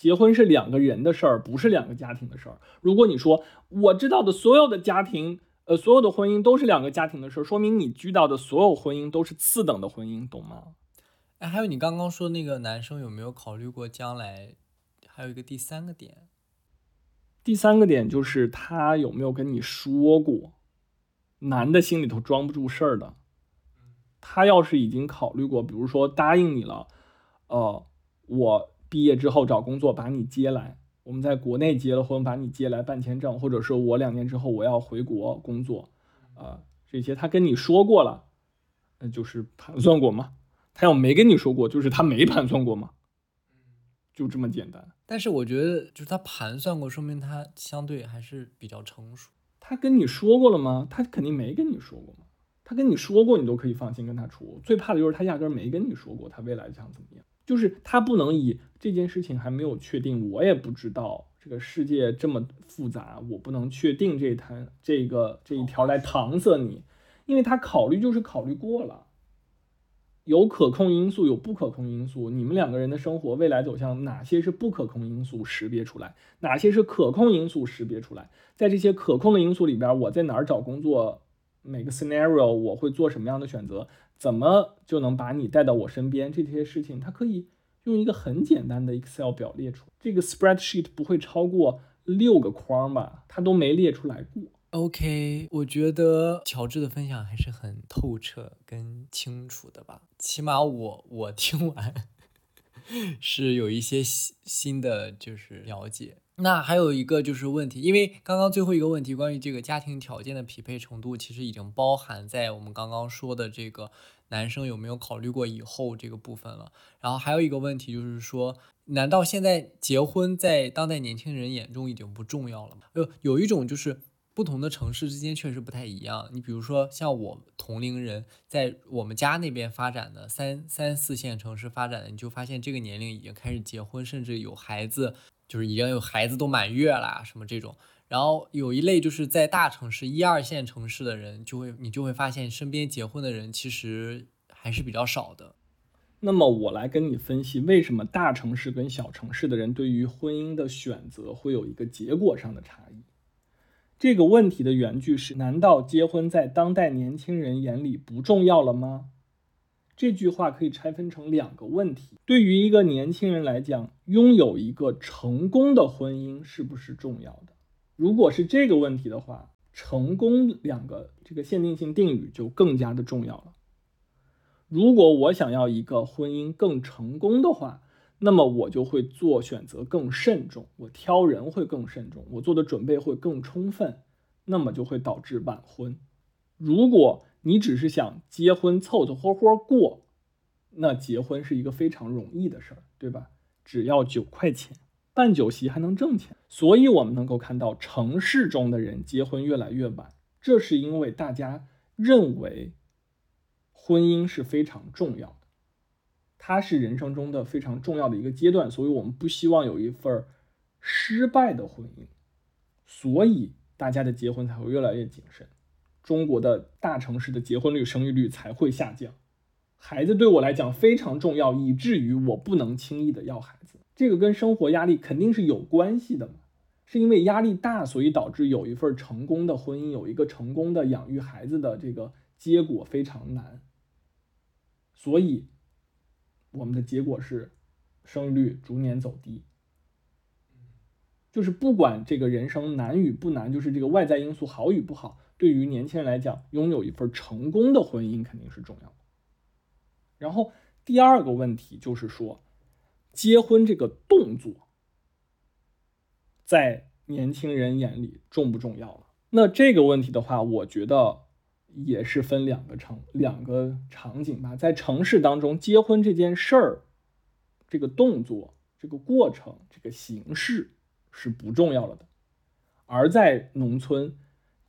结婚是两个人的事儿，不是两个家庭的事儿。如果你说我知道的所有的家庭，呃，所有的婚姻都是两个家庭的事儿，说明你遇到的所有婚姻都是次等的婚姻，懂吗？哎，还有你刚刚说那个男生有没有考虑过将来？还有一个第三个点，第三个点就是他有没有跟你说过？男的心里头装不住事儿的，他要是已经考虑过，比如说答应你了，呃，我。毕业之后找工作，把你接来。我们在国内结了婚，把你接来办签证，或者是我两年之后我要回国工作，呃，这些他跟你说过了，那就是盘算过吗。他要没跟你说过，就是他没盘算过吗，就这么简单。但是我觉得，就是他盘算过，说明他相对还是比较成熟。他跟你说过了吗？他肯定没跟你说过嘛。他跟你说过，你都可以放心跟他处。最怕的就是他压根没跟你说过，他未来想怎么样。就是他不能以这件事情还没有确定，我也不知道这个世界这么复杂，我不能确定这摊这个这一条来搪塞你，因为他考虑就是考虑过了。有可控因素，有不可控因素。你们两个人的生活未来走向，哪些是不可控因素识别出来，哪些是可控因素识别出来。在这些可控的因素里边，我在哪儿找工作，每个 scenario 我会做什么样的选择，怎么就能把你带到我身边？这些事情，它可以用一个很简单的 Excel 表列出。这个 spreadsheet 不会超过六个框吧？它都没列出来过。OK，我觉得乔治的分享还是很透彻跟清楚的吧，起码我我听完是有一些新新的就是了解。那还有一个就是问题，因为刚刚最后一个问题关于这个家庭条件的匹配程度，其实已经包含在我们刚刚说的这个男生有没有考虑过以后这个部分了。然后还有一个问题就是说，难道现在结婚在当代年轻人眼中已经不重要了吗？有有一种就是。不同的城市之间确实不太一样。你比如说，像我同龄人在我们家那边发展的三三四线城市发展的，你就发现这个年龄已经开始结婚，甚至有孩子，就是已经有孩子都满月了什么这种。然后有一类就是在大城市一二线城市的人，就会你就会发现身边结婚的人其实还是比较少的。那么我来跟你分析，为什么大城市跟小城市的人对于婚姻的选择会有一个结果上的差异。这个问题的原句是：难道结婚在当代年轻人眼里不重要了吗？这句话可以拆分成两个问题。对于一个年轻人来讲，拥有一个成功的婚姻是不是重要的？如果是这个问题的话，成功两个这个限定性定语就更加的重要了。如果我想要一个婚姻更成功的话，那么我就会做选择更慎重，我挑人会更慎重，我做的准备会更充分，那么就会导致晚婚。如果你只是想结婚凑凑合合过，那结婚是一个非常容易的事儿，对吧？只要九块钱办酒席还能挣钱，所以我们能够看到城市中的人结婚越来越晚，这是因为大家认为婚姻是非常重要。它是人生中的非常重要的一个阶段，所以我们不希望有一份失败的婚姻，所以大家的结婚才会越来越谨慎。中国的大城市的结婚率、生育率才会下降。孩子对我来讲非常重要，以至于我不能轻易的要孩子。这个跟生活压力肯定是有关系的嘛？是因为压力大，所以导致有一份成功的婚姻，有一个成功的养育孩子的这个结果非常难，所以。我们的结果是，生育率逐年走低。就是不管这个人生难与不难，就是这个外在因素好与不好，对于年轻人来讲，拥有一份成功的婚姻肯定是重要的。然后第二个问题就是说，结婚这个动作，在年轻人眼里重不重要了？那这个问题的话，我觉得。也是分两个场两个场景吧，在城市当中，结婚这件事儿，这个动作、这个过程、这个形式是不重要了的；而在农村，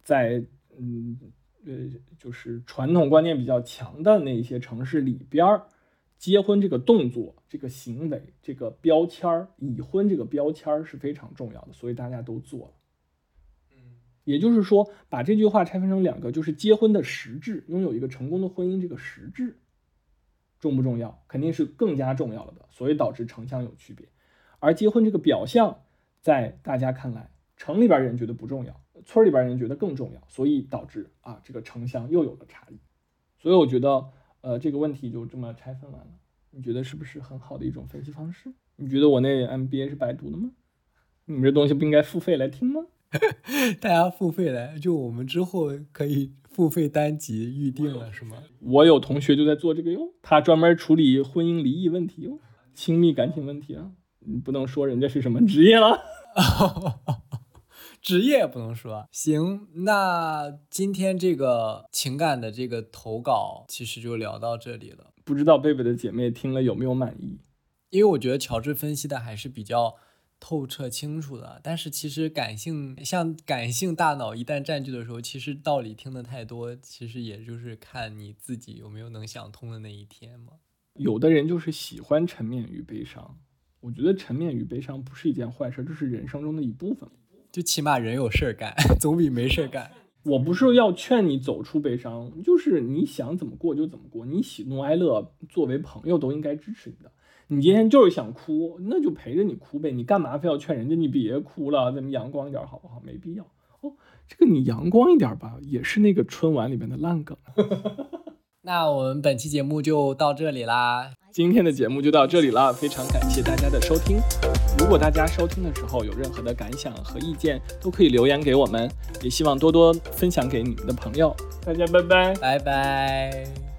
在嗯呃，就是传统观念比较强的那些城市里边儿，结婚这个动作、这个行为、这个标签儿，已婚这个标签儿是非常重要的，所以大家都做了。也就是说，把这句话拆分成两个，就是结婚的实质，拥有一个成功的婚姻，这个实质重不重要？肯定是更加重要了的，所以导致城乡有区别。而结婚这个表象，在大家看来，城里边人觉得不重要，村里边人觉得更重要，所以导致啊，这个城乡又有了差异。所以我觉得，呃，这个问题就这么拆分完了。你觉得是不是很好的一种分析方式？你觉得我那 MBA 是白读的吗？你们这东西不应该付费来听吗？*laughs* 大家付费来，就我们之后可以付费单集预定了，是吗？我有同学就在做这个哟，他专门处理婚姻离异问题哟，亲密感情问题啊。你不能说人家是什么职业了，*laughs* 职业不能说。行，那今天这个情感的这个投稿其实就聊到这里了。不知道贝贝的姐妹听了有没有满意？因为我觉得乔治分析的还是比较透彻清楚的，但是其实感性像感性大脑一旦占据的时候，其实道理听得太多，其实也就是看你自己有没有能想通的那一天嘛。有的人就是喜欢沉湎于悲伤，我觉得沉湎于悲伤不是一件坏事，这是人生中的一部分。就起码人有事儿干，*laughs* 总比没事儿干。我不是要劝你走出悲伤，就是你想怎么过就怎么过，你喜怒哀乐作为朋友都应该支持你的。你今天就是想哭，那就陪着你哭呗。你干嘛非要劝人家你别哭了，咱们阳光一点好不好？没必要哦。这个你阳光一点吧，也是那个春晚里面的烂梗。*laughs* 那我们本期节目就到这里啦，今天的节目就到这里啦，非常感谢大家的收听。如果大家收听的时候有任何的感想和意见，都可以留言给我们，也希望多多分享给你们的朋友。大家拜拜，拜拜。